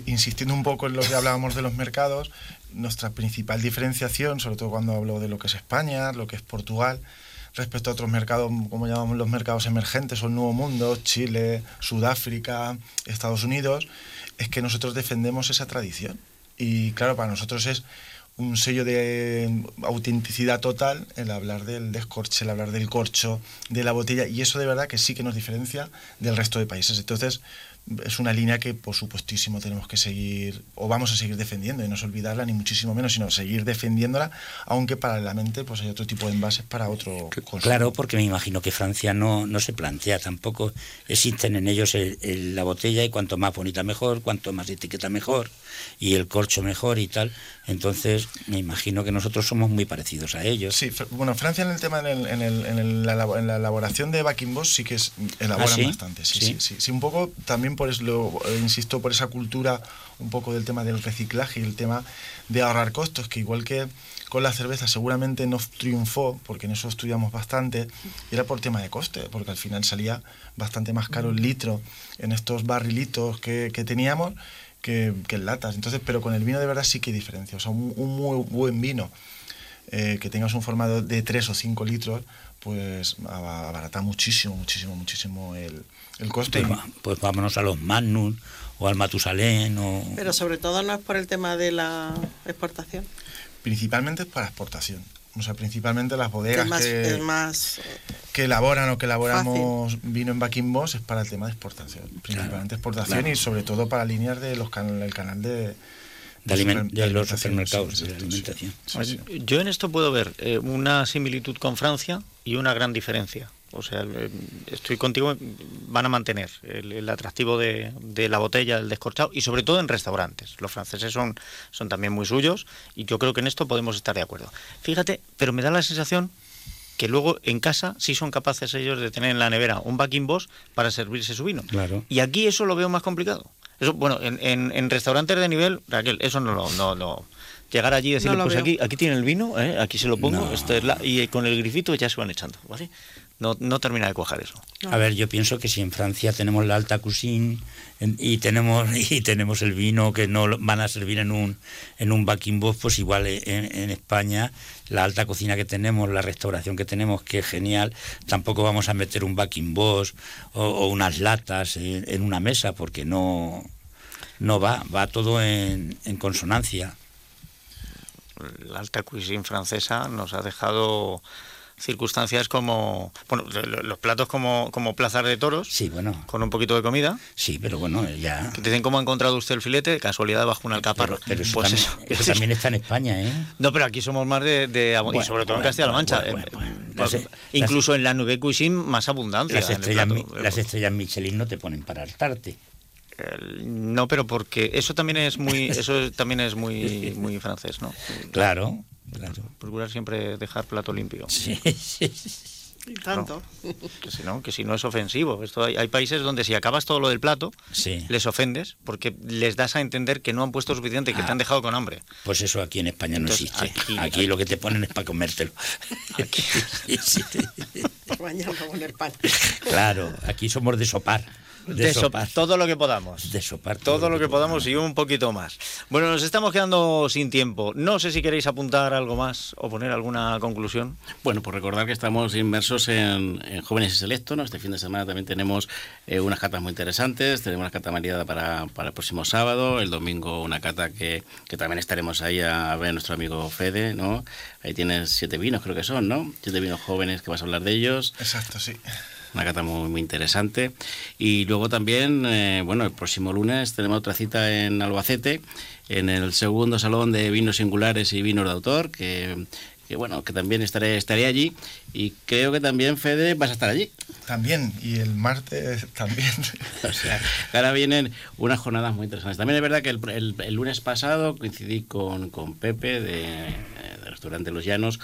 insistiendo un poco en lo que hablábamos de los mercados, nuestra principal diferenciación, sobre todo cuando hablo de lo que es España, lo que es Portugal, respecto a otros mercados, como llamamos los mercados emergentes o el Nuevo Mundo, Chile, Sudáfrica, Estados Unidos, es que nosotros defendemos esa tradición. Y claro, para nosotros es un sello de autenticidad total el hablar del descorche, el hablar del corcho, de la botella, y eso de verdad que sí que nos diferencia del resto de países. Entonces, es una línea que por supuestísimo tenemos que seguir, o vamos a seguir defendiendo, y no es olvidarla ni muchísimo menos, sino seguir defendiéndola, aunque paralelamente pues hay otro tipo de envases para otro consumo. Claro, porque me imagino que Francia no, no se plantea tampoco. Existen en ellos el- el- la botella y cuanto más bonita mejor, cuanto más etiqueta mejor y el corcho mejor y tal. Entonces me imagino que nosotros somos muy parecidos a ellos. Sí, bueno, Francia en el tema, en, el- en el- en el- la, labo- en la elaboración de backing boss sí que es, elaboran ¿Ah, sí? bastante. Sí, Sí. sí, sí, sí, un poco también por eso, lo- eh, insisto, por esa cultura un poco del tema del reciclaje y el tema de ahorrar costos, que igual que con la cerveza seguramente no triunfó, porque en eso estudiamos bastante, y era por tema de coste, porque al final salía bastante más caro el litro en estos barrilitos que, que teníamos que, que en latas. Entonces, pero con el vino de verdad sí que hay diferencia. O sea, un, un muy buen vino eh, que tengas un formato de 3 o 5 litros, pues aba- abarata muchísimo, muchísimo, muchísimo el, el coste. Pues, pues vámonos a los Magnum o al Matusalén o... Pero sobre todo no es por el tema de la exportación. Principalmente es para exportación. O sea, principalmente las bodegas más, que, más que elaboran o que elaboramos vino en Backing Boss es para el tema de exportación. Principalmente exportación claro. y sobre todo para líneas de los can- el canal de, de, de los alimentación, supermercados, de Yo en esto puedo ver eh, una similitud con Francia y una gran diferencia. O sea, eh, estoy contigo, van a mantener el, el atractivo de, de la botella, el descorchado, y sobre todo en restaurantes. Los franceses son, son también muy suyos y yo creo que en esto podemos estar de acuerdo. Fíjate, pero me da la sensación que luego en casa sí son capaces ellos de tener en la nevera un backing boss para servirse su vino. Claro. Y aquí eso lo veo más complicado. Eso, bueno, en, en- en restaurantes de nivel, Raquel, eso no lo... No, no. Llegar allí y decirle, No pues veo. aquí, aquí tiene el vino, ¿eh? aquí se lo pongo, No. este es la- y con el grifito ya se van echando, ¿vale? No, no termina de cuajar eso. A ver, yo pienso que si en Francia tenemos la alta cuisine y tenemos y tenemos el vino que no van a servir en un en un backing box, pues igual en, en España la alta cocina que tenemos, la restauración que tenemos, que es genial, tampoco vamos a meter un backing box o, o unas latas en, en una mesa porque no no va, va todo en, en consonancia. La alta cuisine francesa nos ha dejado circunstancias como bueno lo- lo- los platos como como plazas de toros sí bueno. con un poquito de comida. Sí pero bueno ya. Que te dicen cómo ha encontrado usted el filete de casualidad bajo una alcaparra. Pero, pero eso, Pues también, eso. eso también está en España, ¿eh? no pero aquí somos más de, de y sobre todo en Castilla-La Mancha Las- incluso en la nube cuisine más abundancia Las estrellas, las estrellas Michelin no te ponen para hartarte. No pero porque eso también es muy eso también es muy muy francés no Claro, claro. procurar siempre dejar plato limpio Sí, sí, Y tanto. que si no que si no es ofensivo esto hay, hay países donde si acabas todo lo del plato Sí. les ofendes porque les das a entender que no han puesto suficiente que te han dejado con hambre Pues eso aquí en España no Entonces, existe. aquí- Aquí, lo que te ponen es para comértelo. Mañana poner pan. claro, aquí somos de sopar. De sopar todo lo que podamos De sopar todo lo que podamos y un poquito más. Bueno, nos estamos quedando sin tiempo. No sé si queréis apuntar algo más o poner alguna conclusión. Bueno, pues recordar que estamos inmersos en, en Jóvenes y Selecto, ¿no? Este fin de semana también tenemos eh, unas catas muy interesantes, tenemos una cata mareada para, para el próximo sábado, el domingo una cata que, que también estaremos ahí a ver a nuestro amigo Fede, ¿no? Ahí tienes siete vinos, creo que son, ¿no? Siete vinos jóvenes que vas a hablar de ellos. Exacto, sí. Una cata muy, muy interesante. Y luego también, eh, bueno, el próximo lunes tenemos otra cita en Albacete, en el segundo salón de vinos singulares y vinos de autor, que, que, bueno, que también estaré, estaré allí. Y creo que también, Fede, vas a estar allí. También, y el martes también. O sea, ahora vienen unas jornadas muy interesantes. También es verdad que el, el- el lunes pasado coincidí con, con Pepe de, del restaurante Los Llanos,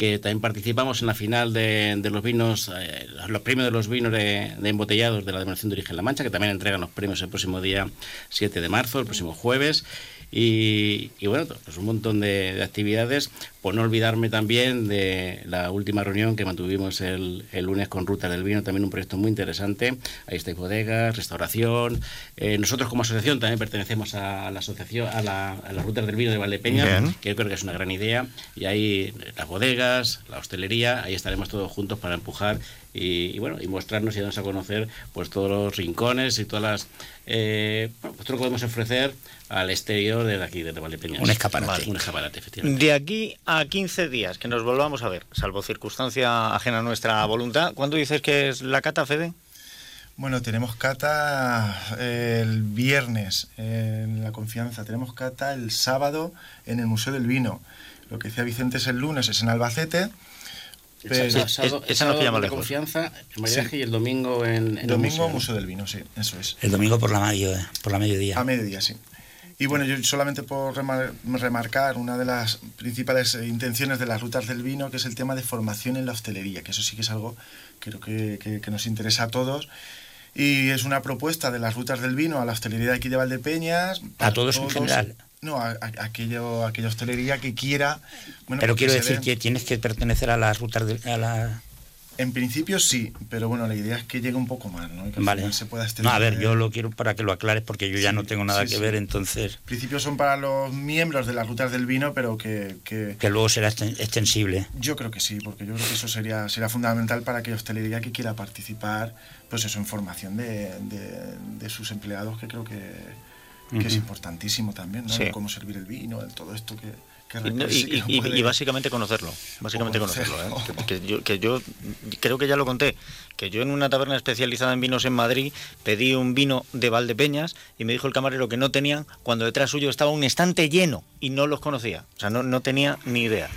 que también participamos en la final de, los vinos, eh, los premios de los vinos de, embotellados de la Denominación de Origen La Mancha, que también entregan los premios el próximo día 7 de marzo, el próximo jueves. Y, bueno, pues un montón de actividades. Por no olvidarme también de la última reunión que mantuvimos el, el lunes con Ruta del Vino, también un proyecto muy interesante. Ahí estáis bodegas, restauración. Eh, nosotros como asociación también pertenecemos a la asociación, a la, a las Rutas del Vino de Valdepeña, Bien. que yo creo que es una gran idea. Y ahí las bodegas, la hostelería, ahí estaremos todos juntos para empujar y, y bueno y mostrarnos y darnos a conocer pues todos los rincones y todas las eh, bueno, pues todo lo que podemos ofrecer al exterior de aquí de Valdepeñas. Un escaparate. Vale, un escaparate, efectivamente. De aquí a 15 días que nos volvamos a ver, salvo circunstancia ajena a nuestra voluntad, ¿cuándo dices que es la cata, Fede? Bueno, tenemos cata eh, el viernes en La Confianza, tenemos cata el sábado en el Museo del Vino. Lo que decía Vicente es el lunes, es en Albacete. El sábado- pero- sábado- esa nos sábado pilla más de lejos. confianza, el maridaje Sí. y el domingo en, en el Domingo, museo. Museo del Vino, sí, eso es. El domingo por la, medio, por la mediodía. A mediodía, sí. Y bueno, yo solamente por remar- remarcar una de las principales eh, intenciones de las rutas del vino, que es el tema de formación en la hostelería, que eso sí que es algo creo que, que- que nos interesa a todos. Y es una propuesta de las rutas del vino a la hostelería de aquí de Valdepeñas. A todos en general. No, a, a- aquello, aquella hostelería que quiera. Bueno, Pero quiero decir den- que tienes que pertenecer a las rutas de a la... En principio sí, pero bueno, la idea es que llegue un poco más, ¿no? Y que al Vale. se pueda No, extender. a ver, yo lo quiero para que lo aclares porque yo ya no tengo nada sí, que sí. ver, entonces En principio son para los miembros de las rutas del vino, pero que, que, que luego será exten- extensible. Yo creo que sí, porque yo creo que eso sería, sería fundamental para que hostelería que quiera participar, pues eso, en formación de, de- de sus empleados, que creo que, que es importantísimo también, ¿no? Cómo servir el vino, todo esto que... Y, básicamente conocerlo, básicamente conocerlo. conocerlo. ¿eh? Que, que yo, que yo creo que ya lo conté, que yo en una taberna especializada en vinos en Madrid pedí un vino de Valdepeñas y me dijo el camarero que no tenían cuando detrás suyo estaba un estante lleno y no los conocía, o sea, no, no tenía ni idea,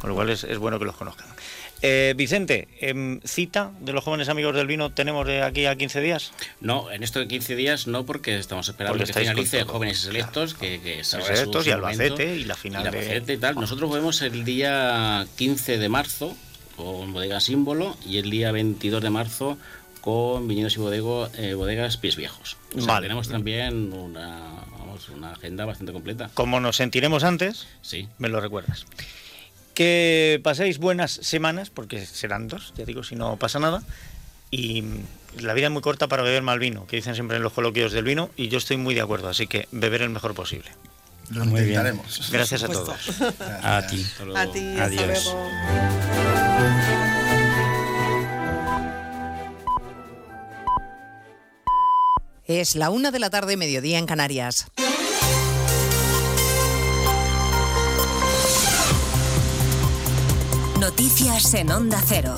con lo cual es, es bueno que los conozcan. Eh, Vicente, em, cita de los jóvenes amigos del vino tenemos de aquí a 15 días. No, en estos 15 días no, porque estamos esperando Porque que finalice. Jóvenes Selectos, que, que salga Selectos y Albacete y la final y de- Albacete y tal. Nosotros vemos el día 15 de marzo con Bodega Símbolo y el día 22 de marzo con Viñedos y Bodego, eh, Bodegas Pies Viejos. O sea, Vale. tenemos también una, vamos, una agenda bastante completa. Como nos sentiremos antes, Sí. me lo recuerdas. Que paséis buenas semanas, porque serán dos, ya digo, si no pasa nada. Y la vida es muy corta para beber mal vino, que dicen siempre en los coloquios del vino, y yo estoy muy de acuerdo, así que beber el mejor posible. Lo Muy bien. Gracias a todos. A ti. A ti, hasta Adiós. luego. Es la una de la tarde, mediodía en Canarias. Noticias en Onda Cero.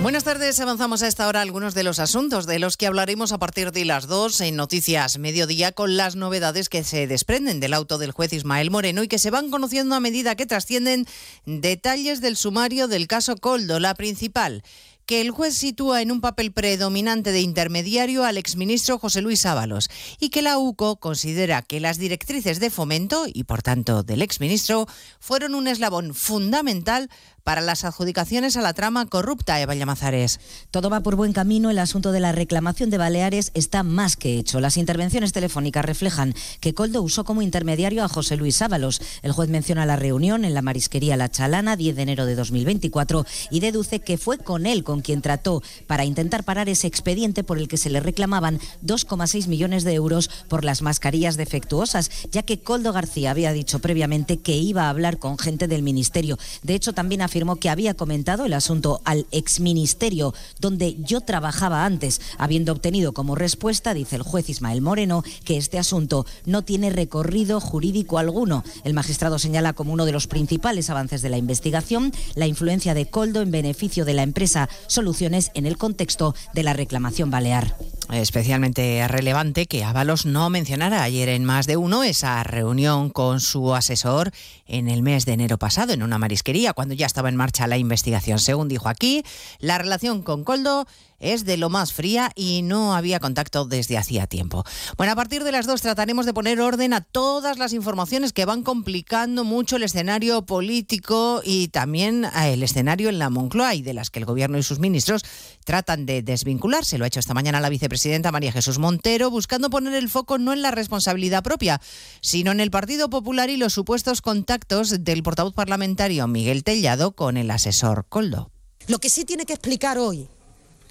Buenas tardes, avanzamos a esta hora algunos de los asuntos de los que hablaremos a partir de las 2 en Noticias Mediodía con las novedades que se desprenden del auto del juez Ismael Moreno y que se van conociendo a medida que trascienden detalles del sumario del caso Coldo, la principal que el juez sitúa en un papel predominante de intermediario al exministro José Luis Ábalos y que la UCO considera que las directrices de fomento y por tanto del exministro fueron un eslabón fundamental para las adjudicaciones a la trama corrupta Eva Llamazares. Todo va por buen camino. El asunto de la reclamación de Baleares está más que hecho. Las intervenciones telefónicas reflejan que Coldo usó como intermediario a José Luis Ábalos. El juez menciona la reunión en la marisquería La Chalana, 10 de enero de 2024, y deduce que fue con él con quien trató para intentar parar ese expediente por el que se le reclamaban 2,6 millones de euros por las mascarillas defectuosas, ya que Coldo García había dicho previamente que iba a hablar con gente del ministerio. De hecho, también afirmó que había comentado el asunto al exministerio donde yo trabajaba antes, habiendo obtenido como respuesta, dice el juez Ismael Moreno, que este asunto no tiene recorrido jurídico alguno. El magistrado señala como uno de los principales avances de la investigación la influencia de Coldo en beneficio de la empresa Soluciones en el contexto de la reclamación balear. Especialmente relevante que Ábalos no mencionara ayer en más de uno esa reunión con su asesor en el mes de enero pasado en una marisquería, cuando ya estaba en marcha la investigación. Según dijo aquí, la relación con Coldo es de lo más fría y no había contacto desde hacía tiempo. Bueno, a partir de las dos trataremos de poner orden a todas las informaciones que van complicando mucho el escenario político y también eh, el escenario en la Moncloa y de las que el gobierno y sus ministros tratan de desvincularse. Lo ha hecho esta mañana la vicepresidenta María Jesús Montero, buscando poner el foco no en la responsabilidad propia, sino en el Partido Popular y los supuestos contactos del portavoz parlamentario Miguel Tellado con el asesor Coldo. Lo que sí tiene que explicar hoy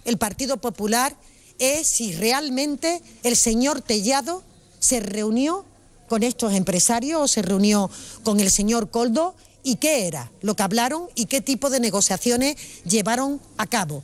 el Partido Popular es si realmente el señor Tellado se reunió con estos empresarios o se reunió con el señor Coldo y qué era lo que hablaron y qué tipo de negociaciones llevaron a cabo.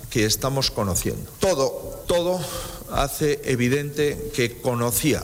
que estamos conociendo? Todo, todo hace evidente que conocía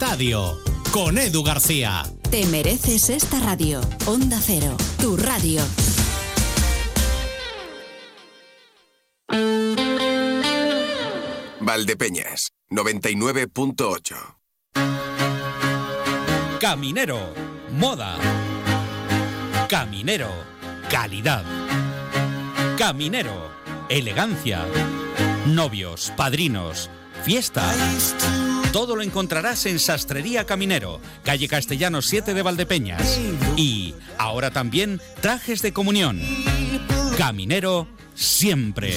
Con Edu García. Te mereces esta radio. Onda Cero, tu radio. Valdepeñas, 99.8. Caminero, moda. Caminero, calidad. Caminero, elegancia. Novios, padrinos, fiesta. Todo lo encontrarás en Sastrería Caminero, calle Castellanos 7 de Valdepeñas. Y ahora también trajes de comunión. Caminero siempre.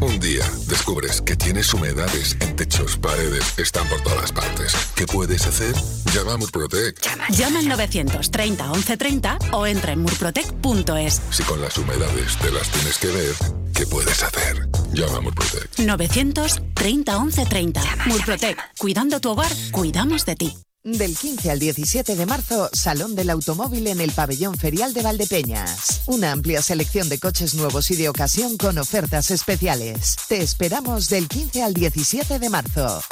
Un día descubres que tienes humedades en techos, paredes, están por todas partes. ¿Qué puedes hacer? Llama a Murprotec. Llama al 930 1130 o entra en murprotec.es. Si con las humedades te las tienes que ver, ¿qué puedes hacer? Llama a Murprotec. 930 1130. Murprotec. Cuidando tu hogar, cuidamos de ti. Del 15 al 17 de marzo, Salón del Automóvil en el Pabellón Ferial de Valdepeñas. Una amplia selección de coches nuevos y de ocasión con ofertas especiales. Te esperamos del 15 al 17 de marzo.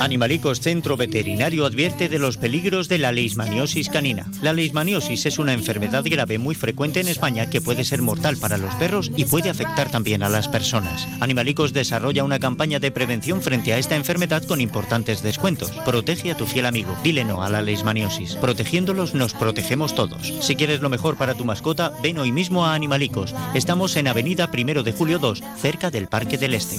Animalicos Centro Veterinario advierte de los peligros de la leishmaniosis canina. La leishmaniosis es una enfermedad grave muy frecuente en España que puede ser mortal para los perros y puede afectar también a las personas. Animalicos desarrolla una campaña de prevención frente a esta enfermedad con importantes descuentos. Protege a tu fiel amigo. Dile no a la leishmaniosis. Protegiéndolos nos protegemos todos. Si quieres lo mejor para tu mascota, ven hoy mismo a Animalicos. Estamos en Avenida Primero de Julio 2, cerca del Parque del Este.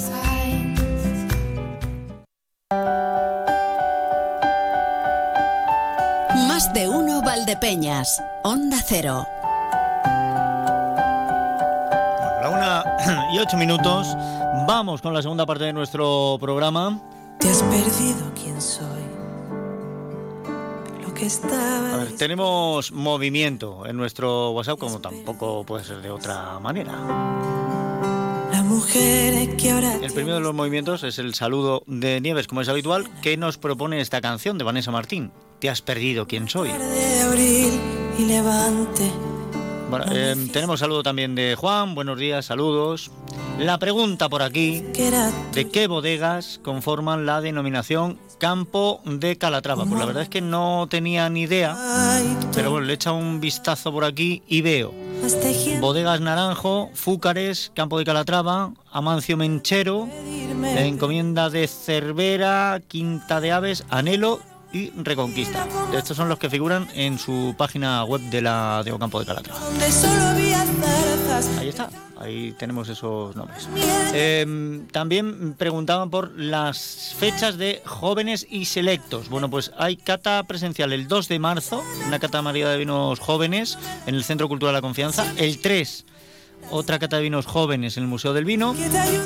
Valdepeñas. Onda Cero. La una y ocho minutos. Vamos con la segunda parte de nuestro programa. Te has perdido quién soy. Lo que estaba. A ver, tenemos movimiento en nuestro WhatsApp, como tampoco puede ser de otra manera. La mujer que ahora. El primero de los movimientos es el saludo de Nieves, como es habitual, que nos propone esta canción de Vanessa Martín. Te has perdido quién soy. Abril y levante. Bueno, eh, tenemos saludo también de Juan, buenos días, saludos. La pregunta por aquí, ¿de qué bodegas conforman la denominación Campo de Calatrava? Pues la verdad es que no tenía ni idea, pero bueno, le he echado un vistazo por aquí y veo Bodegas Naranjo, Fúcares, Campo de Calatrava, Amancio Menchero, la encomienda de Cervera, Quinta de Aves, Anhelo y Reconquista. Estos son los que figuran en su página web de la de Ocampo de zarzas. Ahí está, ahí tenemos esos nombres. Eh, también preguntaban por las fechas de jóvenes y selectos. Bueno, pues hay cata presencial el 2 de marzo, una cata María de vinos jóvenes en el Centro Cultural de la Confianza. El 3 otra cata de vinos jóvenes en el Museo del Vino.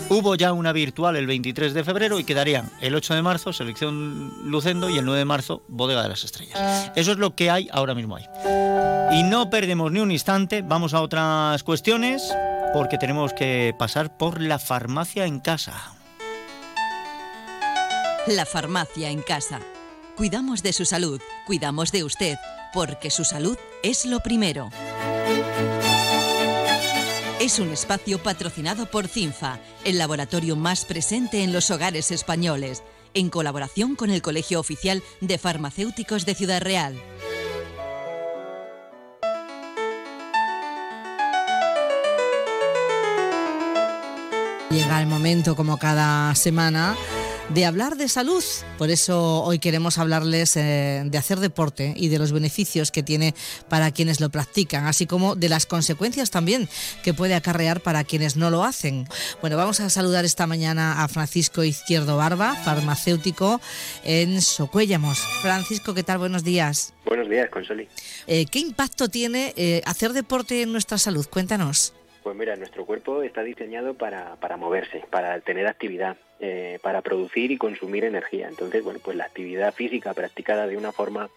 Hubo ya una virtual el 23 de febrero y quedarían el 8 de marzo, selección Lucendo, y el 9 de marzo, Bodega de las Estrellas. Eso es lo que hay ahora mismo ahí. Y no perdemos ni un instante, vamos a otras cuestiones, porque tenemos que pasar por la farmacia en casa. La farmacia en casa. Cuidamos de su salud, cuidamos de usted, porque su salud es lo primero. Es un espacio patrocinado por CINFA, el laboratorio más presente en los hogares españoles, en colaboración con el Colegio Oficial de Farmacéuticos de Ciudad Real. Llega el momento, como cada semana, de hablar de salud. Por eso hoy queremos hablarles eh, de hacer deporte y de los beneficios que tiene para quienes lo practican, así como de las consecuencias también que puede acarrear para quienes no lo hacen. Bueno, vamos a saludar esta mañana a Francisco Izquierdo Barba, farmacéutico en Socuéllamos. Francisco, ¿qué tal? Buenos días. Buenos días, Consoli. Eh, ¿Qué impacto tiene eh, hacer deporte en nuestra salud? Cuéntanos. Pues mira, nuestro cuerpo está diseñado para, para moverse, para tener actividad, eh, para producir y consumir energía. Entonces, bueno, pues la actividad física practicada de una forma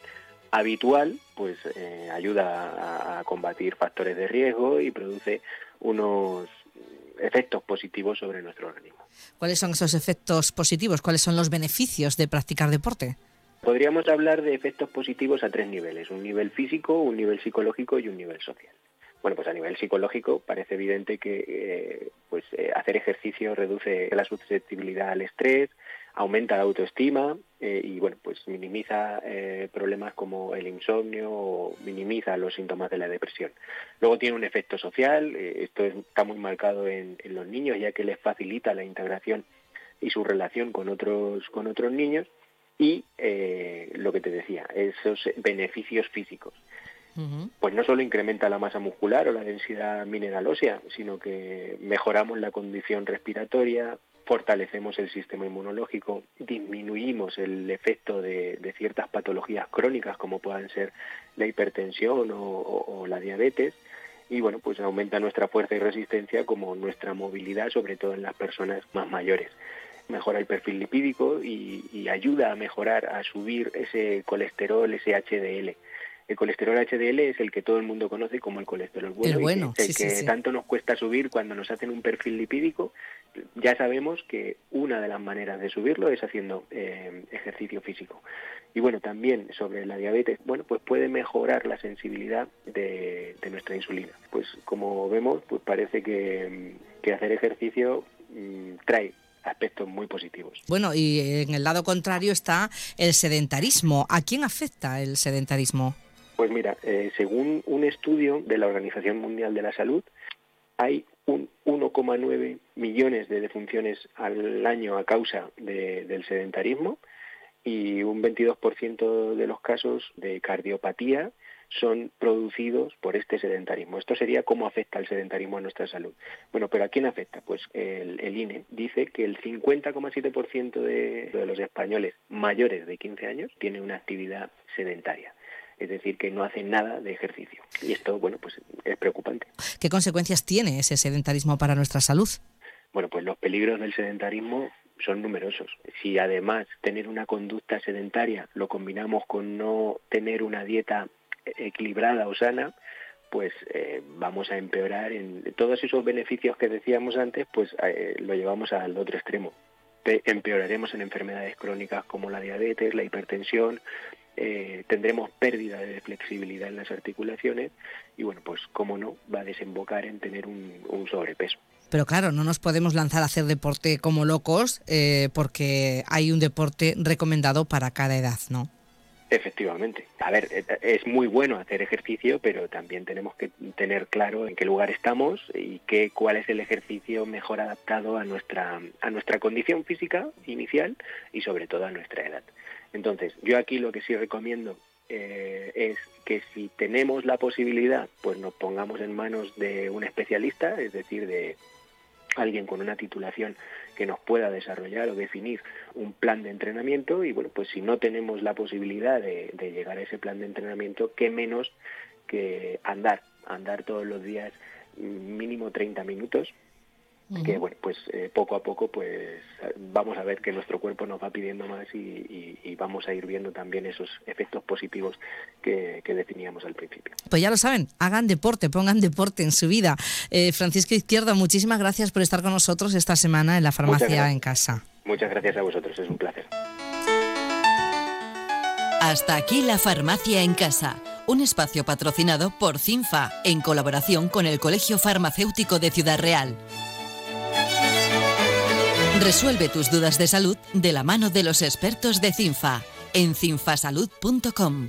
habitual, pues eh, ayuda a, a combatir factores de riesgo y produce unos efectos positivos sobre nuestro organismo. ¿Cuáles son esos efectos positivos? ¿Cuáles son los beneficios de practicar deporte? Podríamos hablar de efectos positivos a tres niveles, un nivel físico, un nivel psicológico y un nivel social. Bueno, pues a nivel psicológico parece evidente que eh, pues eh, hacer ejercicio reduce la susceptibilidad al estrés, aumenta la autoestima eh, y bueno, pues minimiza problemas como el insomnio o minimiza los síntomas de la depresión. Luego tiene un efecto social, esto está muy marcado en, los niños ya que les facilita la integración y su relación con otros con otros niños y lo que te decía, esos beneficios físicos pues no solo incrementa la masa muscular o la densidad mineral ósea, sino que mejoramos la condición respiratoria, fortalecemos el sistema inmunológico, disminuimos el efecto de, ciertas patologías crónicas como puedan ser la hipertensión o la diabetes y bueno, pues aumenta nuestra fuerza y resistencia como nuestra movilidad, sobre todo en las personas más mayores mejora el perfil lipídico y, y, ayuda a mejorar, a subir ese colesterol, ese HDL. El colesterol HDL es el que todo el mundo conoce como el colesterol bueno, el, bueno, el sí, que sí. tanto nos cuesta subir cuando nos hacen un perfil lipídico. Ya sabemos que una de las maneras de subirlo es haciendo eh, ejercicio físico. Y bueno, también sobre la diabetes, bueno, pues puede mejorar la sensibilidad de, de nuestra insulina. Pues como vemos, pues parece que, que hacer ejercicio mmm, trae aspectos muy positivos. Bueno, y en el lado contrario está el sedentarismo. ¿A quién afecta el sedentarismo? Pues mira, eh, según un estudio de la Organización Mundial de la Salud, hay un 1,9 millones de defunciones al año a causa de, del sedentarismo y un 22% de los casos de cardiopatía son producidos por este sedentarismo. Esto sería cómo afecta el sedentarismo a nuestra salud. Bueno, pero ¿a quién afecta? Pues el, INE dice que el 50,7% de, de los españoles mayores de 15 años tienen una actividad sedentaria es decir, que no hacen nada de ejercicio. Y esto, bueno, pues es preocupante. ¿Qué consecuencias tiene ese sedentarismo para nuestra salud? Bueno, pues los peligros del sedentarismo son numerosos. Si además tener una conducta sedentaria lo combinamos con no tener una dieta equilibrada o sana, pues eh, vamos a empeorar en todos esos beneficios que decíamos antes, pues eh, lo llevamos al otro extremo. Empeoraremos en enfermedades crónicas como la diabetes, la hipertensión, eh, tendremos pérdida de flexibilidad en las articulaciones y bueno, pues como no, va a desembocar en tener un, un sobrepeso. Pero claro, no nos podemos lanzar a hacer deporte como locos eh, porque hay un deporte recomendado para cada edad, ¿no? Efectivamente. A ver, es muy bueno hacer ejercicio, pero también tenemos que tener claro en qué lugar estamos y qué, cuál es el ejercicio mejor adaptado a nuestra, a nuestra condición física inicial y sobre todo a nuestra edad. Entonces, yo aquí lo que sí recomiendo eh, es que si tenemos la posibilidad, pues nos pongamos en manos de un especialista, es decir, de alguien con una titulación que nos pueda desarrollar o definir un plan de entrenamiento y bueno, pues si no tenemos la posibilidad de, de llegar a ese plan de entrenamiento, qué menos que andar, andar todos los días mínimo 30 minutos que bueno pues eh, poco a poco pues vamos a ver que nuestro cuerpo nos va pidiendo más y, vamos a ir viendo también esos efectos positivos que, definíamos al principio. Pues ya lo saben, hagan deporte, pongan deporte en su vida. Eh, Francisco Izquierda, muchísimas gracias por estar con nosotros esta semana en la farmacia en casa. Muchas gracias a vosotros, es un placer. Hasta aquí la farmacia en casa, un espacio patrocinado por CINFA en colaboración con el Colegio Farmacéutico de Ciudad Real. Resuelve tus dudas de salud de la mano de los expertos de CINFA en cinfasalud.com.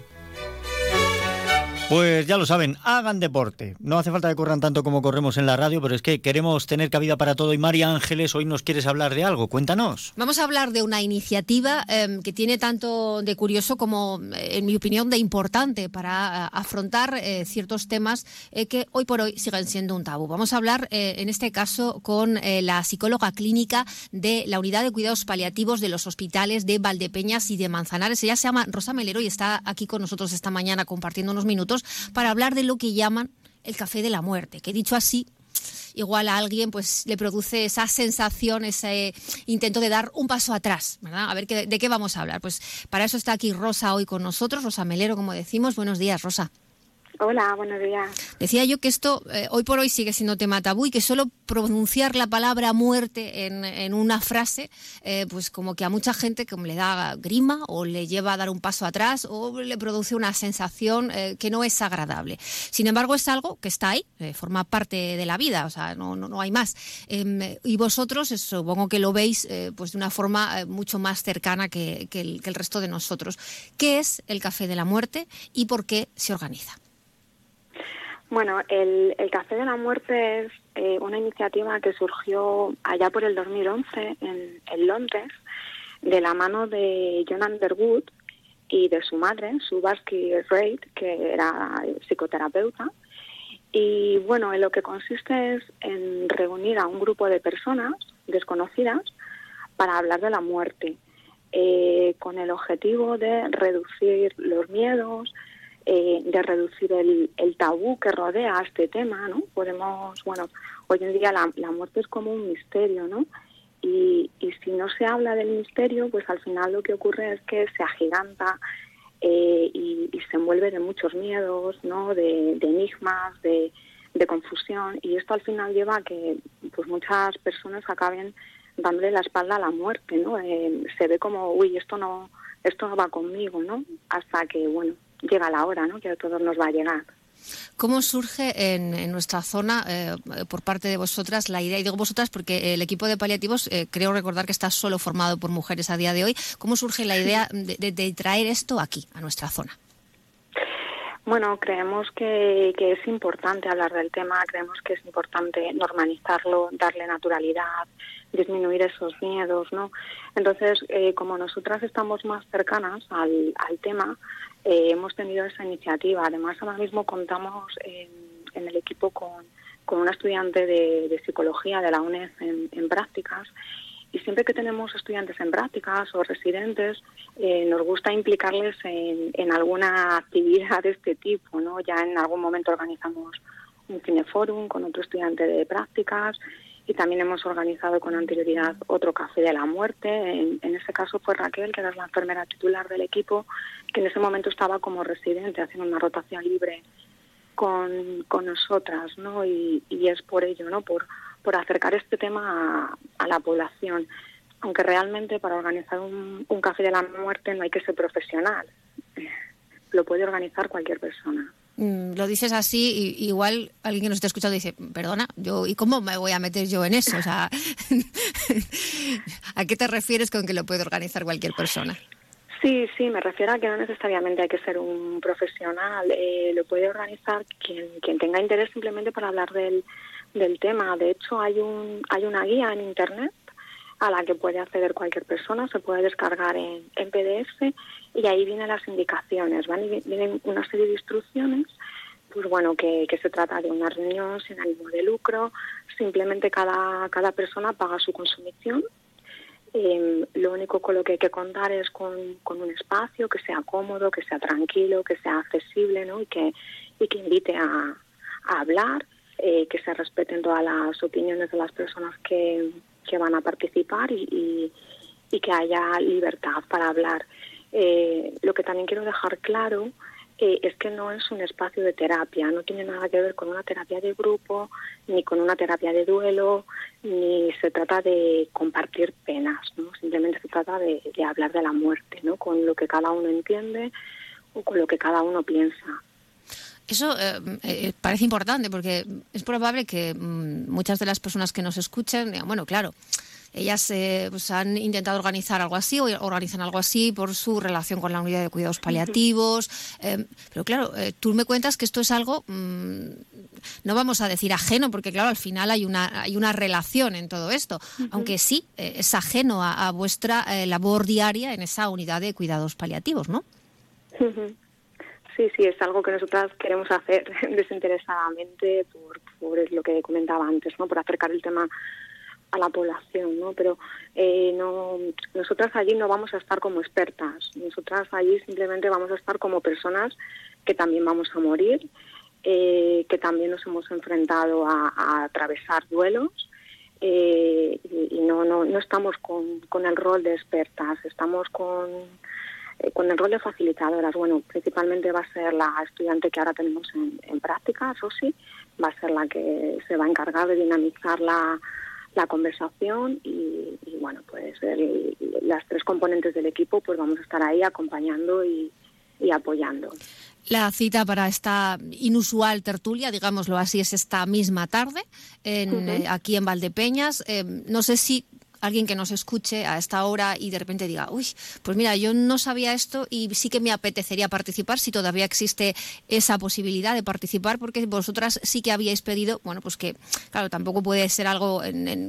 Pues ya lo saben, hagan deporte. No hace falta que corran tanto como corremos en la radio, pero es que queremos tener cabida para todo. Y María Ángeles, hoy nos quieres hablar de algo. Cuéntanos. Vamos a hablar de una iniciativa em, que tiene tanto de curioso como, eh, en mi opinión, de importante para eh, afrontar eh, ciertos temas que hoy por hoy siguen siendo un tabú. Vamos a hablar, en este caso, con la psicóloga clínica de la Unidad de Cuidados Paliativos de los hospitales de Valdepeñas y de Manzanares. Ella se llama Rosa Melero y está aquí con nosotros esta mañana compartiendo unos minutos para hablar de lo que llaman el café de la muerte, que dicho así, igual a alguien pues le produce esa sensación, ese intento de dar un paso atrás, ¿verdad? A ver de qué vamos a hablar. Pues para eso está aquí Rosa hoy con nosotros, Rosa Melero, como decimos. Buenos días, Rosa. Hola, buenos días. Decía yo que esto eh, hoy por hoy sigue siendo tema tabú y que solo pronunciar la palabra muerte en, una frase, eh, pues como que a mucha gente como le da grima o le lleva a dar un paso atrás o le produce una sensación eh, que no es agradable. Sin embargo, es algo que está ahí, forma parte de la vida, o sea, no, no, hay más. Em, y vosotros, supongo que lo veis pues de una forma mucho más cercana que el resto de nosotros. ¿Qué es el Café de la Muerte y por qué se organiza? Bueno, el, Café de la Muerte es eh, una iniciativa que surgió allá por el 2011 en, en Londres, de la mano de John Underwood y de su madre, Subaski Reid, que era psicoterapeuta. Y bueno, en lo que consiste es en reunir a un grupo de personas desconocidas para hablar de la muerte, eh, con el objetivo de reducir los miedos, eh, de reducir el, el, tabú que rodea este tema, ¿no? Podemos, bueno, hoy en día la, muerte es como un misterio, ¿no? Y, y, si no se habla del misterio, pues al final lo que ocurre es que se agiganta eh, y, y, se envuelve de muchos miedos, ¿no? De, de enigmas, de, de, confusión y esto al final lleva a que pues muchas personas acaben dándole la espalda a la muerte, ¿no? Eh, se ve como, uy, esto no, esto no va conmigo, ¿no? Hasta que, bueno, llega la hora, ¿no? Que a todos nos va a llegar. ¿Cómo surge en, nuestra zona, eh, por parte de vosotras, la idea, y digo vosotras porque el equipo de paliativos, eh, creo recordar que está solo formado por mujeres a día de hoy, ¿cómo surge la idea de, traer esto aquí, a nuestra zona? Bueno, creemos que, que, es importante hablar del tema, creemos que es importante normalizarlo, darle naturalidad, disminuir esos miedos, ¿no? Entonces, eh, como nosotras estamos más cercanas al, al tema, eh, hemos tenido esa iniciativa. Además, ahora mismo contamos en, el equipo con, con una estudiante de, psicología de la UNED en, prácticas y siempre que tenemos estudiantes en prácticas o residentes, eh, nos gusta implicarles en, en, alguna actividad de este tipo, ¿no? Ya en algún momento organizamos un cineforum con otro estudiante de prácticas y también hemos organizado con anterioridad otro café de la muerte. En, en ese caso fue Raquel, que era la enfermera titular del equipo, que en ese momento estaba como residente haciendo una rotación libre con, con nosotras, ¿no? Y, y, es por ello, ¿no? Por, por acercar este tema a, la población. Aunque realmente para organizar un, un café de la muerte no hay que ser profesional. Lo puede organizar cualquier persona. Mm, lo dices así, y, igual alguien que nos está escuchando dice, perdona, yo ¿y cómo me voy a meter yo en eso? O sea, ¿a qué te refieres con que lo puede organizar cualquier persona? Sí, sí, me refiero a que no necesariamente hay que ser un profesional, eh, lo puede organizar quien, quien tenga interés simplemente para hablar del, del tema. De hecho, hay, un, hay una guía en Internet a la que puede acceder cualquier persona, se puede descargar en, PDF y ahí vienen las indicaciones, vienen una serie de instrucciones, pues bueno, que, se trata de una reunión sin ánimo de lucro, simplemente cada, cada persona paga su consumición. Eh, lo único con lo que hay que contar es con, con un espacio que sea cómodo, que sea tranquilo, que sea accesible, ¿no? Y que, y que invite a, a hablar eh, que se respeten todas las opiniones de las personas que, que van a participar y, y, que haya libertad para hablar. Eh, lo que también quiero dejar claro eh, es que no es un espacio de terapia, no tiene nada que ver con una terapia de grupo, ni con una terapia de duelo, ni se trata de compartir penas, ¿no? simplemente se trata de, de hablar de la muerte, ¿no? con lo que cada uno entiende o con lo que cada uno piensa. Eso eh, eh, parece importante porque es probable que mm, muchas de las personas que nos escuchen digan, bueno, claro, ellas eh, pues han intentado organizar algo así o organizan algo así por su relación con la unidad de cuidados paliativos. pero claro, tú me cuentas que esto es algo, mm, no vamos a decir ajeno, porque claro, al final hay una, hay una relación en todo esto, aunque sí es ajeno a, vuestra labor diaria en esa unidad de cuidados paliativos, ¿no? Sí, sí, es algo que nosotras queremos hacer desinteresadamente por, lo que comentaba antes, ¿no? Por acercar el tema a la población, ¿no? Pero eh, no, nosotras allí no vamos a estar como expertas, nosotras allí simplemente vamos a estar como personas que también vamos a morir, eh, que también nos hemos enfrentado a, atravesar duelos eh, y, no, no, no estamos con el rol de expertas, estamos con eh, con el rol de facilitadoras, bueno, principalmente va a ser la estudiante que ahora tenemos en, práctica, eso sí, va a ser la que se va a encargar de dinamizar la, conversación y, bueno, pues las tres componentes del equipo pues vamos a estar ahí acompañando y, apoyando. La cita para esta inusual tertulia, digámoslo así, es esta misma tarde en, eh, aquí en Valdepeñas. Eh, no sé si alguien que nos escuche a esta hora y de repente diga, uy, pues mira, yo no sabía esto y sí que me apetecería participar si todavía existe esa posibilidad de participar, porque vosotras sí que habíais pedido, bueno, pues que, claro, tampoco puede ser algo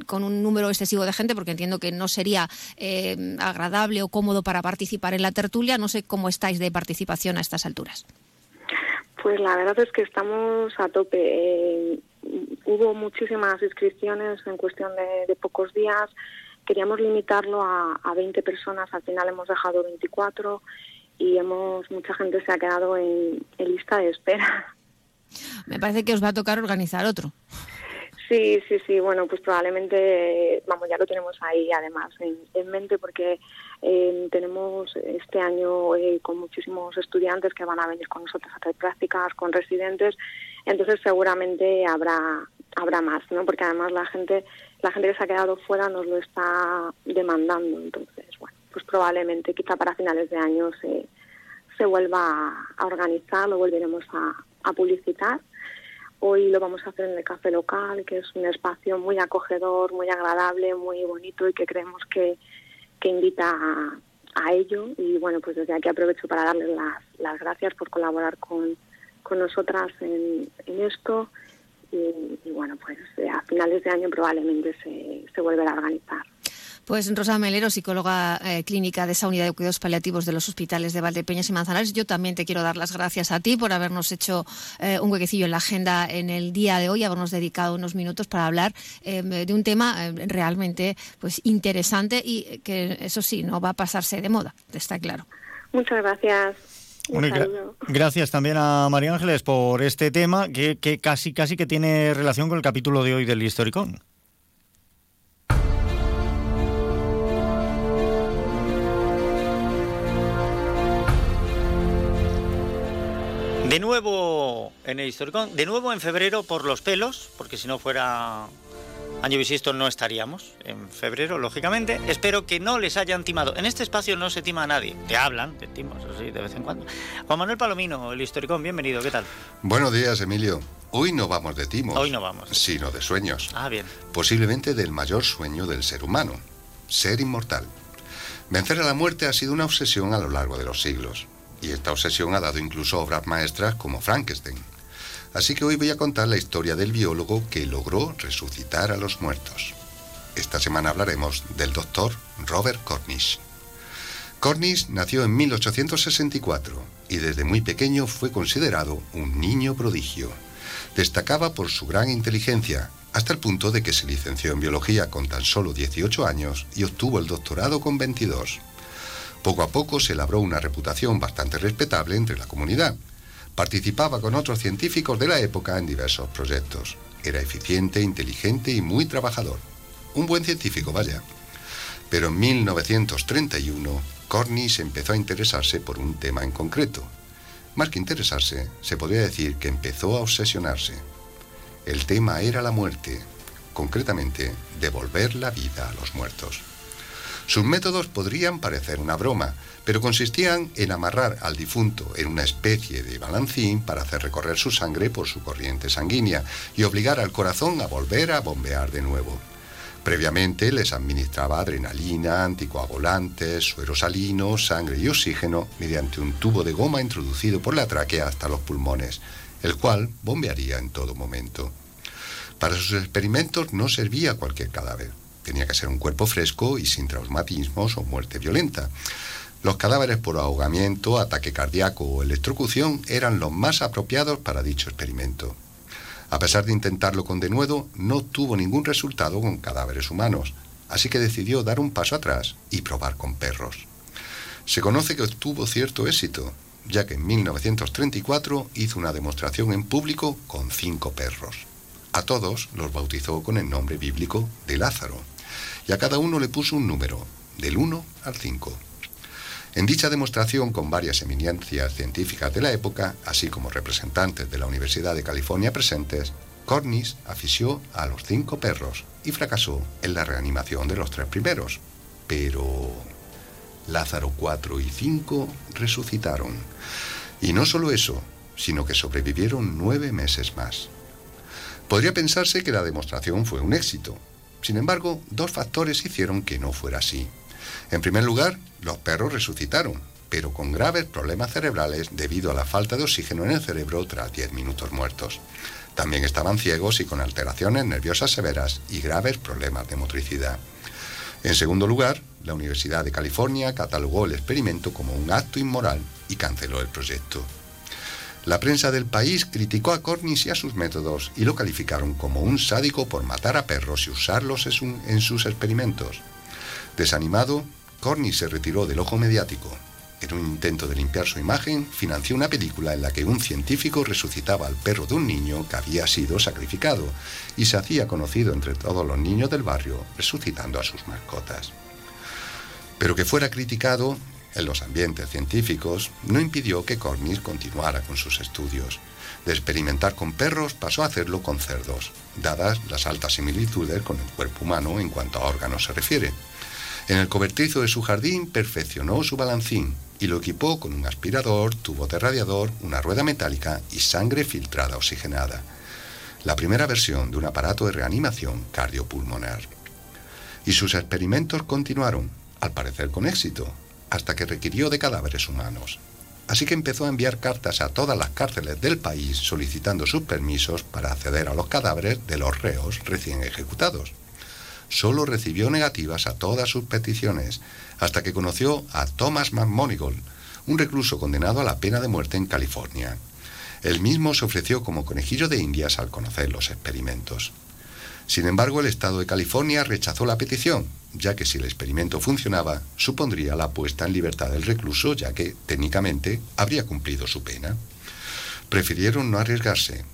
con un número excesivo de gente, porque entiendo que no sería eh, agradable o cómodo para participar en la tertulia. No sé cómo estáis de participación a estas alturas. Pues la verdad es que estamos a tope. Hubo muchísimas inscripciones en cuestión de pocos días queríamos limitarlo a, a 20 personas, al final hemos dejado 24 y hemos mucha gente se ha quedado en, lista de espera. Me parece que os va a tocar organizar otro. Sí, sí, sí. Bueno, pues probablemente, vamos, ya lo tenemos ahí además en, mente porque eh, tenemos este año eh, con muchísimos estudiantes que van a venir con nosotros a hacer prácticas, con residentes. Entonces seguramente habrá habrá más, ¿no? Porque además la gente la gente que se ha quedado fuera nos lo está demandando. Entonces, bueno, pues probablemente quizá para finales de año se, se vuelva a, organizar, lo volveremos a, publicitar. Hoy lo vamos a hacer en el café local, que es un espacio muy acogedor, muy agradable, muy bonito y que creemos que, que invita a, a ello. Y bueno, pues desde aquí aprovecho para darles las, las gracias por colaborar con, con nosotras en, en esto y, bueno, pues a finales de año probablemente se, se volverá a organizar. Pues Rosa Melero, psicóloga eh, clínica de esa unidad de cuidados paliativos de los hospitales de Valdepeñas y Manzanares, yo también te quiero dar las gracias a ti por habernos hecho eh, un huequecillo en la agenda en el día de hoy, habernos dedicado unos minutos para hablar de un tema realmente pues interesante y que eso sí, no va a pasarse de moda, está claro. Muchas gracias gracias también a María Ángeles por este tema que, casi, casi que tiene relación con el capítulo de hoy del Historicón. De nuevo en el Historicón, de nuevo en febrero por los pelos, porque si no fuera año bisiesto no estaríamos en febrero, lógicamente. Espero que no les hayan timado. En este espacio no se tima a nadie. Te hablan, te timos, así de vez en cuando. Juan Manuel Palomino, el historicón, bienvenido, ¿qué tal? Buenos días, Emilio. Hoy no vamos de timos. Hoy no vamos. Sino de sueños. Ah, bien. Posiblemente del mayor sueño del ser humano, ser inmortal. Vencer a la muerte ha sido una obsesión a lo largo de los siglos. Y esta obsesión ha dado incluso obras maestras como Frankenstein. Así que hoy voy a contar la historia del biólogo que logró resucitar a los muertos. Esta semana hablaremos del doctor Robert Cornish. Cornish nació en 1864 y desde muy pequeño fue considerado un niño prodigio. Destacaba por su gran inteligencia, hasta el punto de que se licenció en biología con tan solo 18 años y obtuvo el doctorado con 22. Poco a poco se labró una reputación bastante respetable entre la comunidad, Participaba con otros científicos de la época en diversos proyectos. Era eficiente, inteligente y muy trabajador. Un buen científico, vaya. Pero en 1931, Cornish empezó a interesarse por un tema en concreto. Más que interesarse, se podría decir que empezó a obsesionarse. El tema era la muerte, concretamente, devolver la vida a los muertos. Sus métodos podrían parecer una broma, pero consistían en amarrar al difunto en una especie de balancín para hacer recorrer su sangre por su corriente sanguínea y obligar al corazón a volver a bombear de nuevo. Previamente les administraba adrenalina, anticoagulantes, suero salino, sangre y oxígeno mediante un tubo de goma introducido por la tráquea hasta los pulmones, el cual bombearía en todo momento. Para sus experimentos no servía cualquier cadáver. Tenía que ser un cuerpo fresco y sin traumatismos o muerte violenta. Los cadáveres por ahogamiento, ataque cardíaco o electrocución eran los más apropiados para dicho experimento. A pesar de intentarlo con denuedo, no tuvo ningún resultado con cadáveres humanos, así que decidió dar un paso atrás y probar con perros. Se conoce que obtuvo cierto éxito, ya que en 1934 hizo una demostración en público con cinco perros. A todos los bautizó con el nombre bíblico de Lázaro, y a cada uno le puso un número, del 1 al 5. En dicha demostración, con varias eminencias científicas de la época, así como representantes de la Universidad de California presentes, Cornish afició a los cinco perros y fracasó en la reanimación de los tres primeros. Pero Lázaro 4 y 5 resucitaron. Y no solo eso, sino que sobrevivieron nueve meses más. Podría pensarse que la demostración fue un éxito. Sin embargo, dos factores hicieron que no fuera así. En primer lugar, los perros resucitaron, pero con graves problemas cerebrales debido a la falta de oxígeno en el cerebro tras 10 minutos muertos. También estaban ciegos y con alteraciones nerviosas severas y graves problemas de motricidad. En segundo lugar, la Universidad de California catalogó el experimento como un acto inmoral y canceló el proyecto. La prensa del país criticó a Cornish y a sus métodos y lo calificaron como un sádico por matar a perros y usarlos en sus experimentos. Desanimado, Cornish se retiró del ojo mediático. En un intento de limpiar su imagen, financió una película en la que un científico resucitaba al perro de un niño que había sido sacrificado y se hacía conocido entre todos los niños del barrio resucitando a sus mascotas. Pero que fuera criticado en los ambientes científicos no impidió que Cornish continuara con sus estudios. De experimentar con perros pasó a hacerlo con cerdos, dadas las altas similitudes con el cuerpo humano en cuanto a órganos se refiere. En el cobertizo de su jardín perfeccionó su balancín y lo equipó con un aspirador, tubo de radiador, una rueda metálica y sangre filtrada oxigenada. La primera versión de un aparato de reanimación cardiopulmonar. Y sus experimentos continuaron, al parecer con éxito, hasta que requirió de cadáveres humanos. Así que empezó a enviar cartas a todas las cárceles del país solicitando sus permisos para acceder a los cadáveres de los reos recién ejecutados. Solo recibió negativas a todas sus peticiones, hasta que conoció a Thomas McMonigal, un recluso condenado a la pena de muerte en California. Él mismo se ofreció como conejillo de indias al conocer los experimentos. Sin embargo, el Estado de California rechazó la petición, ya que si el experimento funcionaba, supondría la puesta en libertad del recluso, ya que, técnicamente, habría cumplido su pena. Prefirieron no arriesgarse.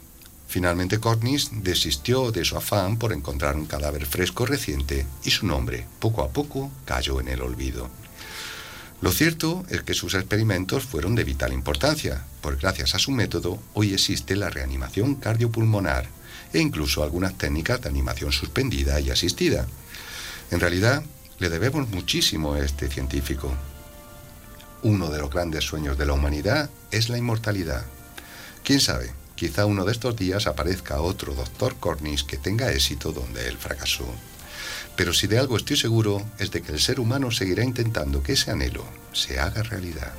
Finalmente Cornish desistió de su afán por encontrar un cadáver fresco reciente y su nombre, poco a poco, cayó en el olvido. Lo cierto es que sus experimentos fueron de vital importancia, porque gracias a su método hoy existe la reanimación cardiopulmonar e incluso algunas técnicas de animación suspendida y asistida. En realidad, le debemos muchísimo a este científico. Uno de los grandes sueños de la humanidad es la inmortalidad. ¿Quién sabe? Quizá uno de estos días aparezca otro doctor Cornish que tenga éxito donde él fracasó. Pero si de algo estoy seguro es de que el ser humano seguirá intentando que ese anhelo se haga realidad.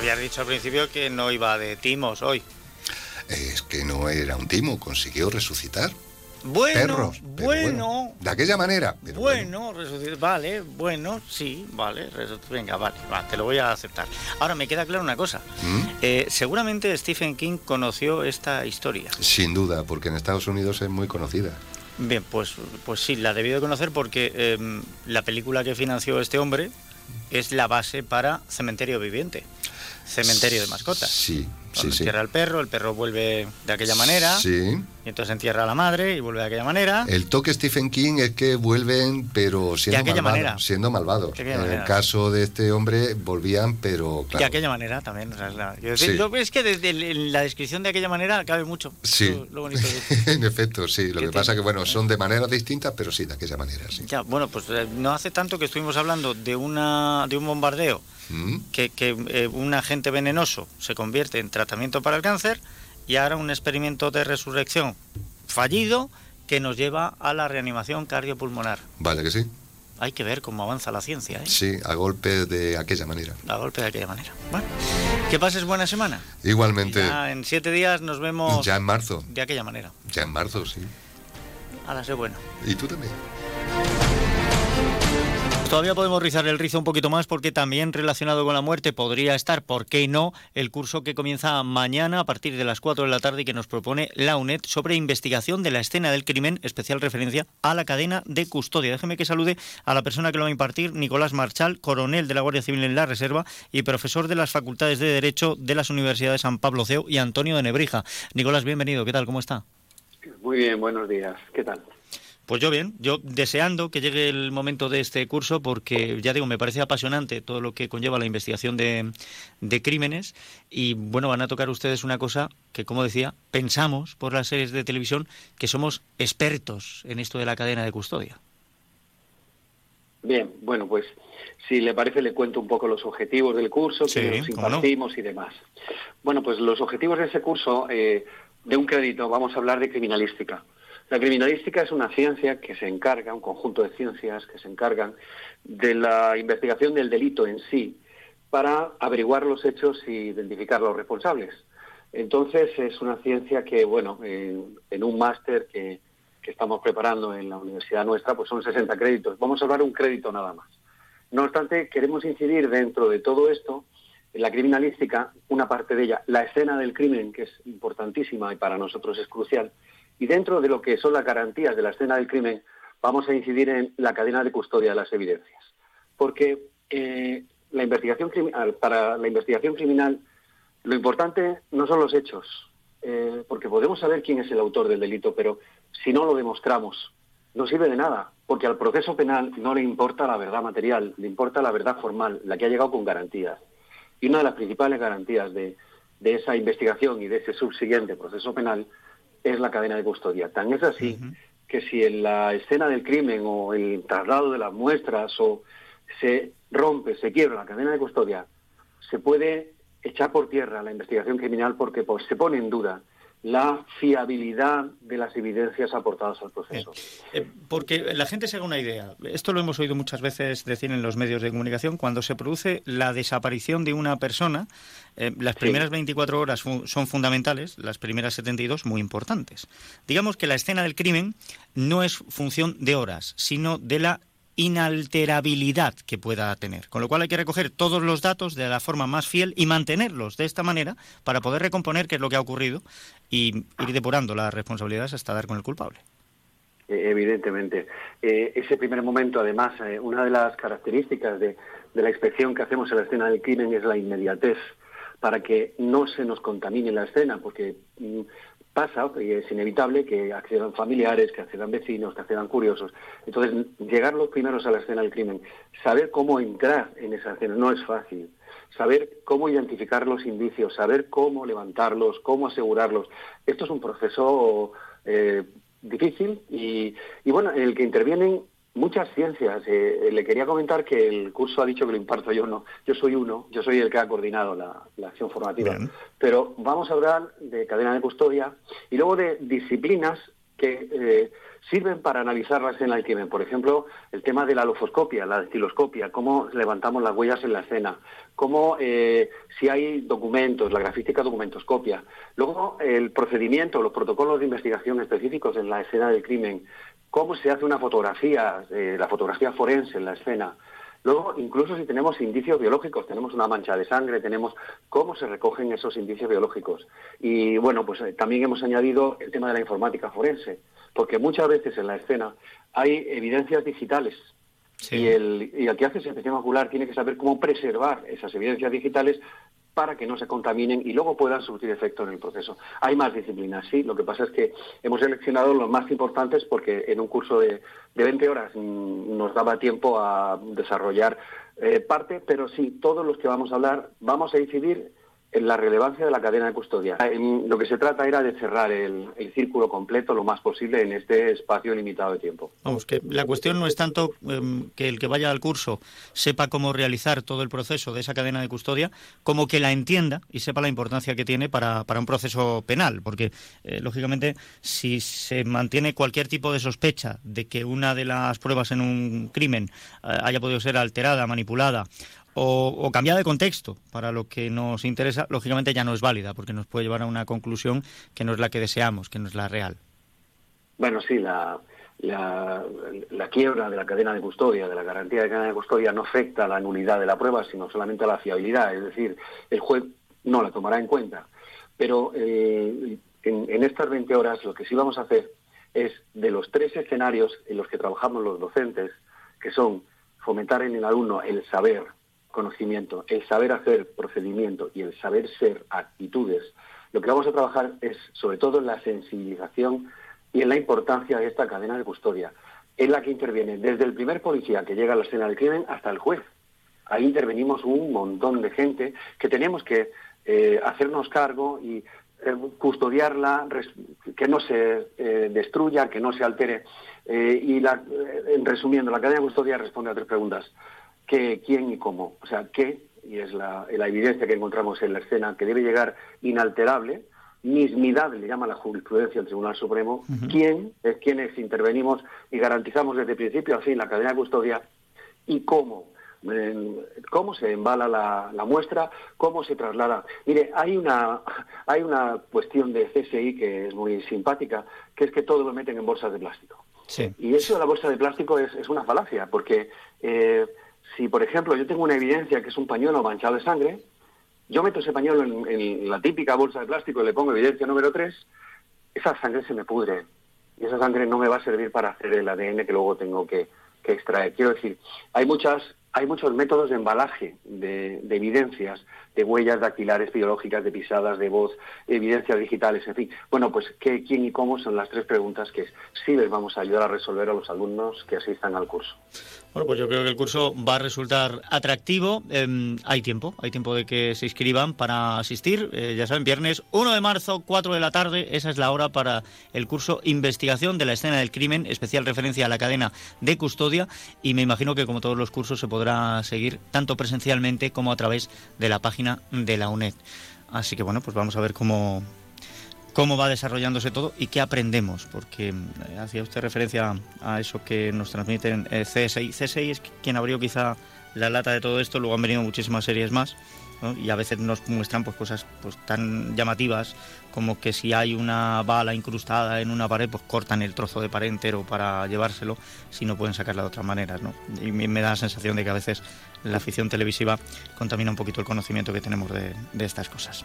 Habías dicho al principio que no iba de timos hoy. Es que no era un timo, consiguió resucitar. Bueno, Perros, bueno, De aquella manera. pero bueno, resucitar, vale, bueno, sí, vale, venga, vale, va, te lo voy a aceptar. Ahora me queda claro una cosa. ¿Mm? Eh, seguramente Stephen King conoció esta historia. Sin duda, porque en Estados Unidos es muy conocida. Bien, pues, pues sí, la debió de conocer porque em, la película que financió este hombre es la base para Cementerio Viviente. Cementerio de mascotas. Sí, sí, Donde sí. entierra al perro, el perro vuelve de aquella manera. Sí. Y entonces entierra a la madre y vuelve de aquella manera. El toque Stephen King es que vuelven, pero siendo malvados. manera. Siendo malvados. De En manera. el caso de este hombre, volvían, pero De claro. aquella manera también. o sea, es, la, quiero decir, Sí. yo- es que desde la descripción de aquella manera cabe mucho. Sí, Lo, lo bonito de- en efecto, sí. Lo que pasa que, bueno, son de maneras distintas, pero sí, de aquella manera, sí. Ya, bueno, pues eh, no hace tanto que estuvimos hablando de una de un bombardeo ¿Mm? que, que eh, un agente venenoso se convierte en tratamiento para el cáncer y ahora un experimento de resurrección fallido que nos lleva a la reanimación cardiopulmonar. Vale que sí. Hay que ver cómo avanza la ciencia, ¿eh? Sí, a golpe de aquella manera. A golpe de aquella manera. Bueno, que pases buena semana. Igualmente, Ya en siete días nos vemos ya en marzo. de aquella manera. Ya en marzo, sí. A la sé bueno. Y tú también. Todavía podemos rizar el rizo un poquito más porque también relacionado con la muerte podría estar, ¿por qué no?, el curso que comienza mañana a partir de las 4 de la tarde y que nos propone la UNED sobre investigación de la escena del crimen, especial referencia a la cadena de custodia. Déjeme que salude a la persona que lo va a impartir, Nicolás Marchal, coronel de la Guardia Civil en la Reserva y profesor de las Facultades de Derecho de las Universidades San Pablo CEU y Antonio de Nebrija. Nicolás, bienvenido, ¿qué tal? ¿Cómo está? Muy bien, buenos días. ¿Qué tal? Pues yo bien, yo deseando que llegue el momento de este curso porque, ya digo, me parece apasionante todo lo que conlleva la investigación de, de crímenes y, bueno, van a tocar ustedes una cosa que, como decía, pensamos por las series de televisión que somos expertos en esto de la cadena de custodia. Bien, bueno, pues si le parece le cuento un poco los objetivos del curso Sí, que nos no. impartimos y demás. Bueno, pues los objetivos de ese curso, eh, de un crédito, vamos a hablar de criminalística. La criminalística es una ciencia que se encarga, un conjunto de ciencias que se encargan de la investigación del delito en sí para averiguar los hechos y identificar los responsables. Entonces es una ciencia que, bueno, en, un máster que, que estamos preparando en la universidad nuestra, pues son 60 créditos. Vamos a hablar un crédito nada más. No obstante, queremos incidir dentro de todo esto en la criminalística, una parte de ella, la escena del crimen, que es importantísima y para nosotros es crucial, y dentro de lo que son las garantías de la escena del crimen, vamos a incidir en la cadena de custodia de las evidencias. Porque eh, la investigación criminal, para la investigación criminal, lo importante no son los hechos, eh, porque podemos saber quién es el autor del delito, pero si no lo demostramos, no sirve de nada, porque al proceso penal no le importa la verdad material, le importa la verdad formal, la que ha llegado con garantías. Y una de las principales garantías de, de esa investigación y de ese subsiguiente proceso penal es la cadena de custodia. Tan es así que si en la escena del crimen o el traslado de las muestras o se rompe, se quiebra la cadena de custodia, se puede echar por tierra la investigación criminal porque pues, se pone en duda la fiabilidad de las evidencias aportadas al proceso. Eh, porque la gente se haga una idea. Esto lo hemos oído muchas veces decir en los medios de comunicación. Cuando se produce la desaparición de una persona, eh, las primeras 24 horas fu- son fundamentales, las primeras 72 muy importantes. Digamos que la escena del crimen no es función de horas, sino de la inalterabilidad que pueda tener. Con lo cual hay que recoger todos los datos de la forma más fiel y mantenerlos de esta manera para poder recomponer qué es lo que ha ocurrido y ir depurando las responsabilidades hasta dar con el culpable. Eh, evidentemente. Eh, ese primer momento, además, eh, una de las características de, de la inspección que hacemos en la escena del crimen es la inmediatez, para que no se nos contamine la escena, porque mm, pasa, y es inevitable, que accedan familiares, que accedan vecinos, que accedan curiosos. Entonces, llegar los primeros a la escena del crimen, saber cómo entrar en esa escena, no es fácil. Saber cómo identificar los indicios, saber cómo levantarlos, cómo asegurarlos. Esto es un proceso eh, difícil y, y, bueno, en el que intervienen muchas ciencias. Eh, le quería comentar que el curso ha dicho que lo imparto yo, no. Yo soy uno, yo soy el que ha coordinado la, la acción formativa. Bien. Pero vamos a hablar de cadena de custodia y luego de disciplinas que eh, sirven para analizar la escena del crimen. Por ejemplo, el tema de la lofoscopia, la estiloscopia, cómo levantamos las huellas en la escena, cómo eh, si hay documentos, la grafística documentoscopia. Luego, el procedimiento, los protocolos de investigación específicos en la escena del crimen, cómo se hace una fotografía, eh, la fotografía forense en la escena. Luego, incluso si tenemos indicios biológicos, tenemos una mancha de sangre, tenemos cómo se recogen esos indicios biológicos. Y bueno, pues eh, también hemos añadido el tema de la informática forense, porque muchas veces en la escena hay evidencias digitales y, el, y el que hace esa inspección ocular tiene que saber cómo preservar esas evidencias digitales para que no se contaminen y luego puedan surtir efecto en el proceso. Hay más disciplinas, sí, lo que pasa es que hemos seleccionado los más importantes porque en un curso de, de 20 horas mm, nos daba tiempo a desarrollar eh, parte, pero sí, todos los que vamos a hablar vamos a incidir en la relevancia de la cadena de custodia. lo que se trata era de cerrar el, círculo completo lo más posible en este espacio limitado de tiempo. Vamos, que la cuestión no es tanto em, que el que vaya al curso sepa cómo realizar todo el proceso de esa cadena de custodia, como que la entienda y sepa la importancia que tiene para, un proceso penal, porque eh, lógicamente si se mantiene cualquier tipo de sospecha de que una de las pruebas en un crimen eh, haya podido ser alterada, manipulada o, cambiada de contexto para lo que nos interesa, lógicamente ya no es válida, porque nos puede llevar a una conclusión que no es la que deseamos, que no es la real. Bueno, sí, la, la, quiebra de la cadena de custodia, de la garantía de cadena de custodia, no afecta a la nulidad de la prueba, sino solamente a la fiabilidad. Es decir, el juez no la tomará en cuenta. Pero eh, en, en estas 20 horas lo que sí vamos a hacer es, de los tres escenarios en los que trabajamos los docentes, que son fomentar en el alumno el saber, conocimiento, el saber hacer procedimiento y el saber ser actitudes, lo que vamos a trabajar es sobre todo en la sensibilización y en la importancia de esta cadena de custodia, en la que interviene desde el primer policía que llega a la escena del crimen hasta el juez. Ahí intervenimos un montón de gente que tenemos que eh, hacernos cargo y eh, custodiarla, que no se eh, destruya, que no se altere. y la, resumiendo, la cadena de custodia responde a tres preguntas qué, quién y cómo. O sea, qué, y es la, evidencia que encontramos en la escena, que debe llegar inalterable, mismidable, le llama la jurisprudencia del Tribunal Supremo, quién es quienes intervenimos y garantizamos desde principio a fin la cadena de custodia y cómo. cómo se embala la, muestra, cómo se traslada. Mire, hay una, hay una cuestión de CSI que es muy simpática, que es que todo lo meten en bolsas de plástico. Y eso de la bolsa de plástico es, es una falacia, porque eh, si, por ejemplo, yo tengo una evidencia que es un pañuelo manchado de sangre, yo meto ese pañuelo en, la típica bolsa de plástico y le pongo evidencia número 3, esa sangre se me pudre. Y esa sangre no me va a servir para hacer el ADN que luego tengo que, que extraer. Quiero decir, hay muchas hay muchos métodos de embalaje de, evidencias, de huellas dactilares biológicas, de pisadas, de voz, evidencias digitales, en fin. Bueno, pues ¿qué, quién y cómo son las tres preguntas que sí les vamos a ayudar a resolver a los alumnos que asistan al curso. Bueno, pues yo creo que el curso va a resultar atractivo. Em, hay tiempo, hay tiempo de que se inscriban para asistir. Eh, ya saben, viernes 1 de marzo, 4 de la tarde, esa es la hora para el curso Investigación de la escena del crimen, especial referencia a la cadena de custodia. Y me imagino que como todos los cursos se podrá seguir tanto presencialmente como a través de la página de la UNED. Así que bueno, pues vamos a ver cómo, cómo va desarrollándose todo y qué aprendemos, porque eh, hacía usted referencia a eso que nos transmiten eh, CSI. CSI es quien abrió quizá la lata de todo esto, luego han venido muchísimas series más. Y a veces nos muestran pues cosas pues tan llamativas como que si hay una bala incrustada en una pared pues cortan el trozo de pared entero para llevárselo si no pueden sacarla de otras maneras ¿no? y me da la sensación de que a veces la afición televisiva contamina un poquito el conocimiento que tenemos de, de estas cosas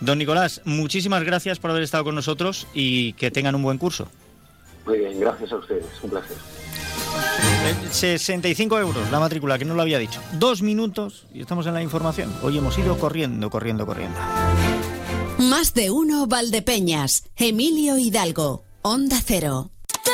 Don Nicolás, muchísimas gracias por haber estado con nosotros y que tengan un buen curso. Muy bien, gracias a ustedes, un placer. 65 euros la matrícula, que no lo había dicho. Dos minutos y estamos en la información. Hoy hemos ido corriendo, corriendo, corriendo. Más de uno Valdepeñas, Emilio Hidalgo, Onda Cero.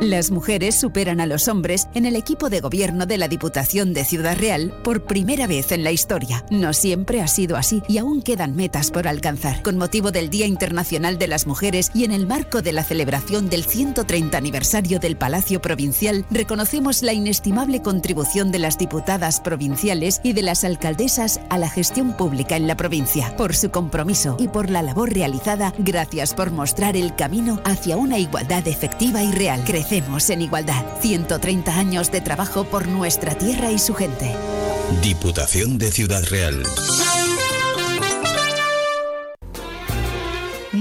Las mujeres superan a los hombres en el equipo de gobierno de la Diputación de Ciudad Real por primera vez en la historia. No siempre ha sido así y aún quedan metas por alcanzar. Con motivo del Día Internacional de las Mujeres y en el marco de la celebración del 130 aniversario del Palacio Provincial, reconocemos la inestimable contribución de las diputadas provinciales y de las alcaldesas a la gestión pública en la provincia. Por su compromiso y por la labor realizada, gracias por mostrar el camino hacia una igualdad efectiva y real. Crecemos en igualdad. 130 años de trabajo por nuestra tierra y su gente. Diputación de Ciudad Real.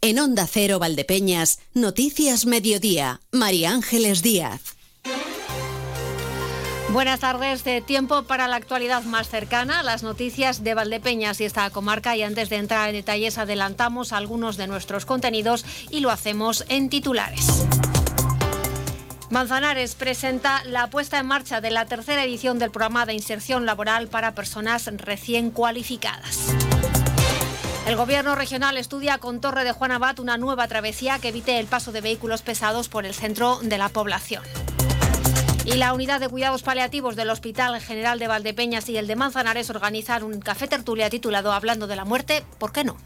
En Onda Cero Valdepeñas, Noticias Mediodía, María Ángeles Díaz. Buenas tardes, de tiempo para la actualidad más cercana, las noticias de Valdepeñas y esta comarca. Y antes de entrar en detalles, adelantamos algunos de nuestros contenidos y lo hacemos en titulares. Manzanares presenta la puesta en marcha de la tercera edición del programa de inserción laboral para personas recién cualificadas. El gobierno regional estudia con Torre de Juan Abad una nueva travesía que evite el paso de vehículos pesados por el centro de la población. Y la unidad de cuidados paliativos del Hospital General de Valdepeñas y el de Manzanares organizan un café tertulia titulado Hablando de la muerte, ¿por qué no?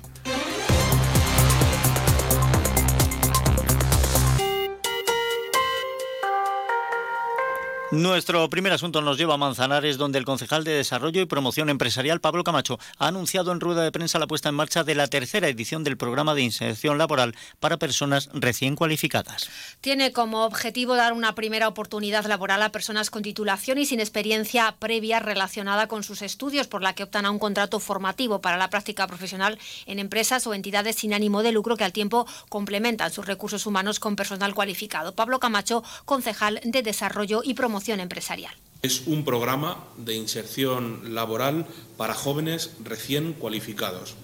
Nuestro primer asunto nos lleva a Manzanares, donde el concejal de Desarrollo y Promoción Empresarial, Pablo Camacho, ha anunciado en rueda de prensa la puesta en marcha de la tercera edición del programa de inserción laboral para personas recién cualificadas. Tiene como objetivo dar una primera oportunidad laboral a personas con titulación y sin experiencia previa relacionada con sus estudios, por la que optan a un contrato formativo para la práctica profesional en empresas o entidades sin ánimo de lucro que al tiempo complementan sus recursos humanos con personal cualificado. Pablo Camacho, concejal de Desarrollo y Promoción Es un programa de inserción laboral para jóvenes recién cualificados.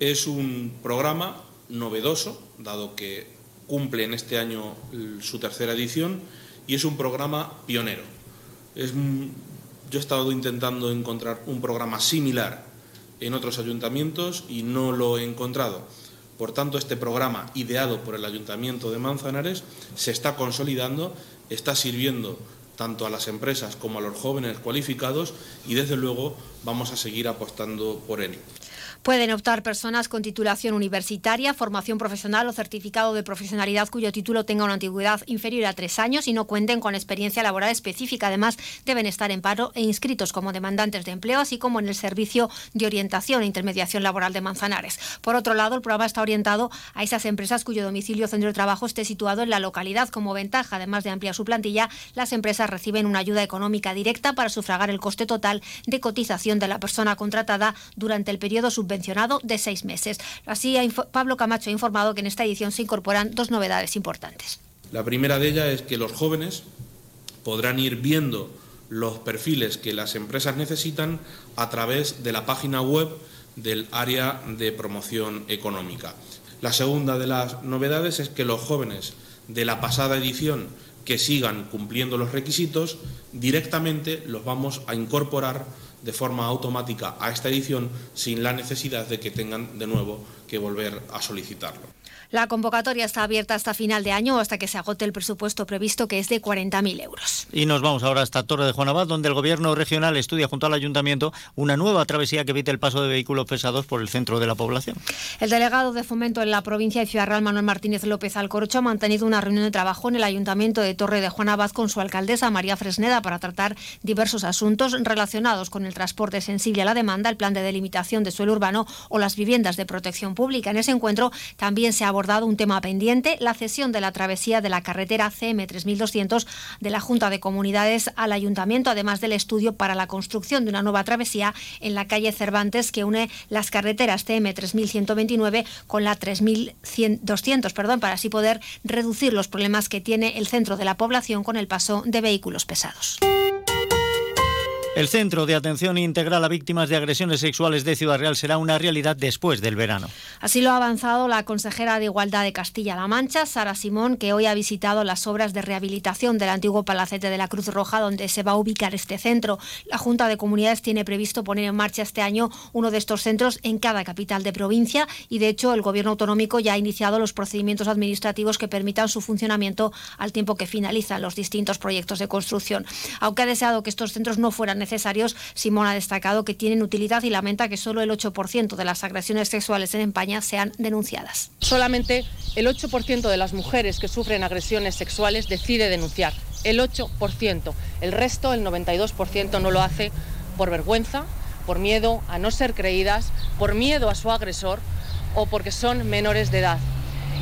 Es un programa novedoso, dado que cumple en este año su tercera edición, y es un programa pionero. yo he estado intentando encontrar un programa similar en otros ayuntamientos y no lo he encontrado. Por tanto, este programa, ideado por el Ayuntamiento de Manzanares, se está consolidando, está sirviendo tanto a las empresas como a los jóvenes cualificados y desde luego vamos a seguir apostando por él. Pueden optar personas con titulación universitaria, formación profesional o certificado de profesionalidad cuyo título tenga una antigüedad inferior a tres años y no cuenten con experiencia laboral específica. Además, deben estar en paro e inscritos como demandantes de empleo, así como en el Servicio de Orientación e Intermediación Laboral de Manzanares. Por otro lado, el programa está orientado a esas empresas cuyo domicilio o centro de trabajo esté situado en la localidad. Como ventaja, además de ampliar su plantilla, las empresas reciben una ayuda económica directa para sufragar el coste total de cotización de la persona contratada durante el periodo subvencionado de seis meses. Así, Pablo Camacho ha informado que en esta edición se incorporan dos novedades importantes. La primera de ellas es que los jóvenes podrán ir viendo los perfiles que las empresas necesitan a través de la página web del área de promoción económica. La segunda de las novedades es que los jóvenes de la pasada edición que sigan cumpliendo los requisitos, directamente los vamos a incorporar de forma automática a esta edición sin la necesidad de que tengan de nuevo que volver a solicitarlo. La convocatoria está abierta hasta final de año o hasta que se agote el presupuesto previsto, que es de 40.000 euros. Y nos vamos ahora hasta Torre de Juan Abad, donde el Gobierno regional estudia junto al Ayuntamiento una nueva travesía que evite el paso de vehículos pesados por el centro de la población. El delegado de Fomento en la provincia de Ciudad Real, Manuel Martínez López Alcorcho, ha mantenido una reunión de trabajo en el Ayuntamiento de Torre de Juan Abad con su alcaldesa María Fresneda para tratar diversos asuntos relacionados con el transporte sensible a la demanda, el plan de delimitación de suelo urbano o las viviendas de protección pública. En ese encuentro también se ha un tema pendiente, la cesión de la travesía de la carretera CM 3200 de la Junta de Comunidades al Ayuntamiento, además del estudio para la construcción de una nueva travesía en la calle Cervantes que une las carreteras CM 3129 con la 3200, perdón, para así poder reducir los problemas que tiene el centro de la población con el paso de vehículos pesados. El Centro de Atención Integral a Víctimas de Agresiones Sexuales de Ciudad Real será una realidad después del verano. Así lo ha avanzado la consejera de Igualdad de Castilla-La Mancha, Sara Simón, que hoy ha visitado las obras de rehabilitación del antiguo palacete de la Cruz Roja, donde se va a ubicar este centro. La Junta de Comunidades tiene previsto poner en marcha este año uno de estos centros en cada capital de provincia y, de hecho, el Gobierno autonómico ya ha iniciado los procedimientos administrativos que permitan su funcionamiento al tiempo que finalizan los distintos proyectos de construcción. Aunque ha deseado que estos centros no fueran necesarios, Simón ha destacado que tienen utilidad y lamenta que solo el 8% de las agresiones sexuales en España sean denunciadas. Solamente el 8% de las mujeres que sufren agresiones sexuales decide denunciar. El 8%. El resto, el 92%, no lo hace por vergüenza, por miedo a no ser creídas, por miedo a su agresor o porque son menores de edad.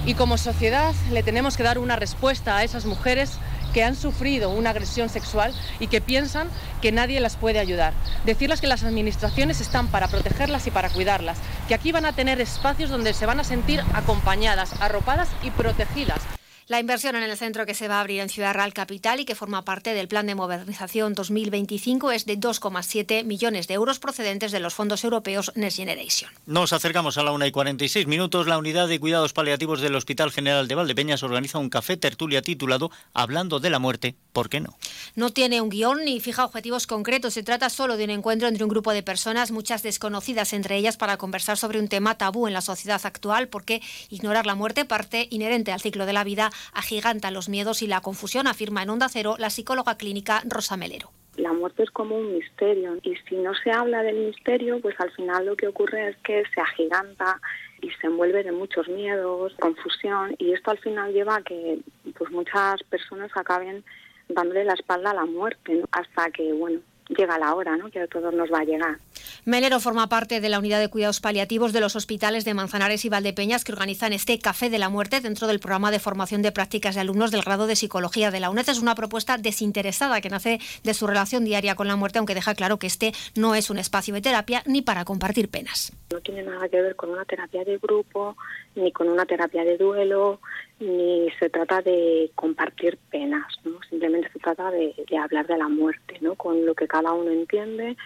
Y como sociedad le tenemos que dar una respuesta a esas mujeres que han sufrido una agresión sexual y que piensan que nadie las puede ayudar. Decirles que las administraciones están para protegerlas y para cuidarlas, que aquí van a tener espacios donde se van a sentir acompañadas, arropadas y protegidas. La inversión en el centro que se va a abrir en Ciudad Real Capital y que forma parte del Plan de Modernización 2025 es de 2,7 millones de euros procedentes de los fondos europeos Next Generation. Nos acercamos a la 1 y 46 minutos. La unidad de cuidados paliativos del Hospital General de Valdepeñas organiza un café tertulia titulado Hablando de la muerte, ¿por qué no? No tiene un guion ni fija objetivos concretos. Se trata solo de un encuentro entre un grupo de personas, muchas desconocidas entre ellas, para conversar sobre un tema tabú en la sociedad actual, porque ignorar la muerte, parte inherente al ciclo de la vida, agiganta los miedos y la confusión, afirma en Onda Cero la psicóloga clínica Rosa Melero. La muerte es como un misterio y si no se habla del misterio, pues al final lo que ocurre es que se agiganta y se envuelve de muchos miedos, confusión y esto al final lleva a que pues muchas personas acaben dándole la espalda a la muerte hasta que bueno llega la hora, ¿no? que a todos nos va a llegar. Melero forma parte de la unidad de cuidados paliativos de los hospitales de Manzanares y Valdepeñas que organizan este Café de la Muerte dentro del programa de formación de prácticas de alumnos del grado de Psicología de la UNED. Es una propuesta desinteresada que nace de su relación diaria con la muerte, aunque deja claro que este no es un espacio de terapia ni para compartir penas. No tiene nada que ver con una terapia de grupo, ni con una terapia de duelo, ni se trata de compartir penas, ¿no? simplemente se trata de, hablar de la muerte, ¿no? con lo que cada uno entiende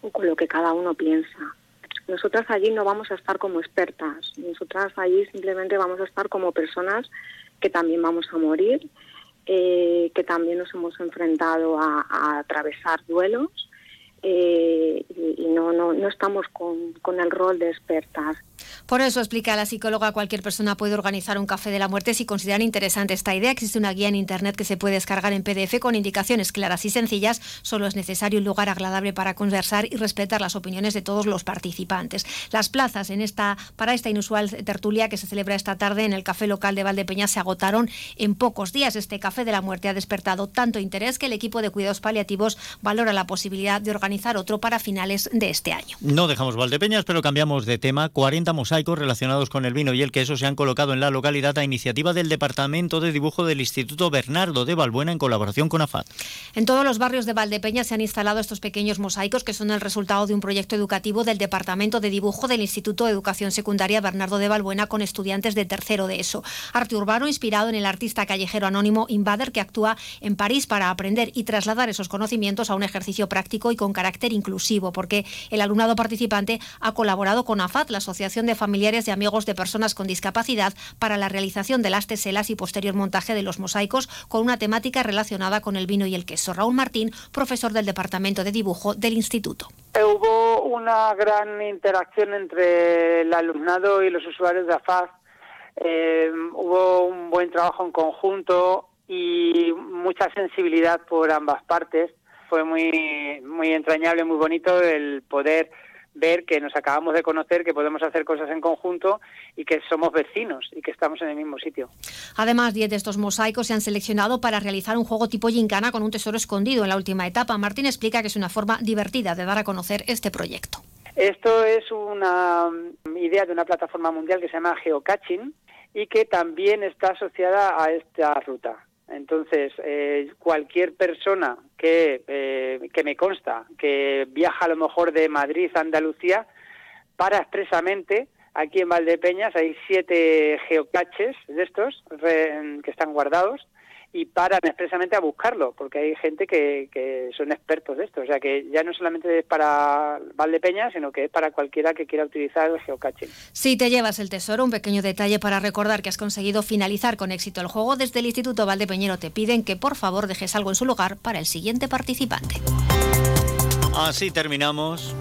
o con lo que cada uno piensa. Nosotras allí no vamos a estar como expertas, nosotras allí simplemente vamos a estar como personas que también vamos a morir, eh, que también nos hemos enfrentado a, a atravesar duelos eh, y, y no, no, no estamos con, con el rol de expertas. Por eso, explica la psicóloga, cualquier persona puede organizar un café de la muerte si consideran interesante esta idea. Existe una guía en Internet que se puede descargar en PDF con indicaciones claras y sencillas. Solo es necesario un lugar agradable para conversar y respetar las opiniones de todos los participantes. Las plazas en esta, para esta inusual tertulia que se celebra esta tarde en el café local de Valdepeñas se agotaron en pocos días. Este café de la muerte ha despertado tanto interés que el equipo de cuidados paliativos valora la posibilidad de organizar otro para finales de este año. No dejamos Valdepeñas, pero cambiamos de tema. 40 mosaicos relacionados con el vino y el queso se han colocado en la localidad a iniciativa del Departamento de Dibujo del Instituto Bernardo de Balbuena en colaboración con AFAD. En todos los barrios de Valdepeña se han instalado estos pequeños mosaicos que son el resultado de un proyecto educativo del Departamento de Dibujo del Instituto de Educación Secundaria Bernardo de Balbuena con estudiantes de tercero de ESO. Arte urbano inspirado en el artista callejero anónimo Invader que actúa en París para aprender y trasladar esos conocimientos a un ejercicio práctico y con carácter inclusivo, porque el alumnado participante ha colaborado con AFAD, la Asociación de Familiares y Amigos de Personas con Discapacidad, para la realización de las teselas y posterior montaje de los mosaicos con una temática relacionada con el vino y el queso. Raúl Martín, profesor del Departamento de Dibujo del Instituto. Hubo una gran interacción entre el alumnado y los usuarios de AFAD eh, hubo un buen trabajo en conjunto y mucha sensibilidad por ambas partes. Fue muy, muy entrañable, muy bonito el poder ver que nos acabamos de conocer, que podemos hacer cosas en conjunto y que somos vecinos y que estamos en el mismo sitio. Además, 10 de estos mosaicos se han seleccionado para realizar un juego tipo gincana con un tesoro escondido en la última etapa. Martín explica que es una forma divertida de dar a conocer este proyecto. Esto es una idea de una plataforma mundial que se llama Geocaching y que también está asociada a esta ruta. Entonces, eh, cualquier persona que, eh, que me consta que viaja a lo mejor de Madrid a Andalucía, para expresamente aquí en Valdepeñas hay siete geocaches de estos que están guardados y paran expresamente a buscarlo, porque hay gente que, que, son expertos de esto. O sea, que ya no solamente es para Valdepeñas, sino que es para cualquiera que quiera utilizar el geocaching. Si te llevas el tesoro, un pequeño detalle para recordar que has conseguido finalizar con éxito el juego, desde el Instituto Valdepeñero te piden que por favor dejes algo en su lugar para el siguiente participante. Así terminamos.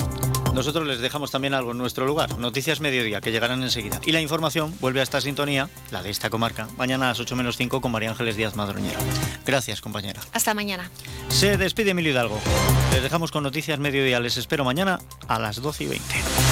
Nosotros les dejamos también algo en nuestro lugar, Noticias Mediodía, que llegarán enseguida. Y la información vuelve a esta sintonía, la de esta comarca, mañana a las 8 menos 5 con María Ángeles Díaz Madroñero. Gracias, compañera. Hasta mañana. Se despide Emilio Hidalgo. Les dejamos con Noticias Mediodía. Les espero mañana a las 12 y 20.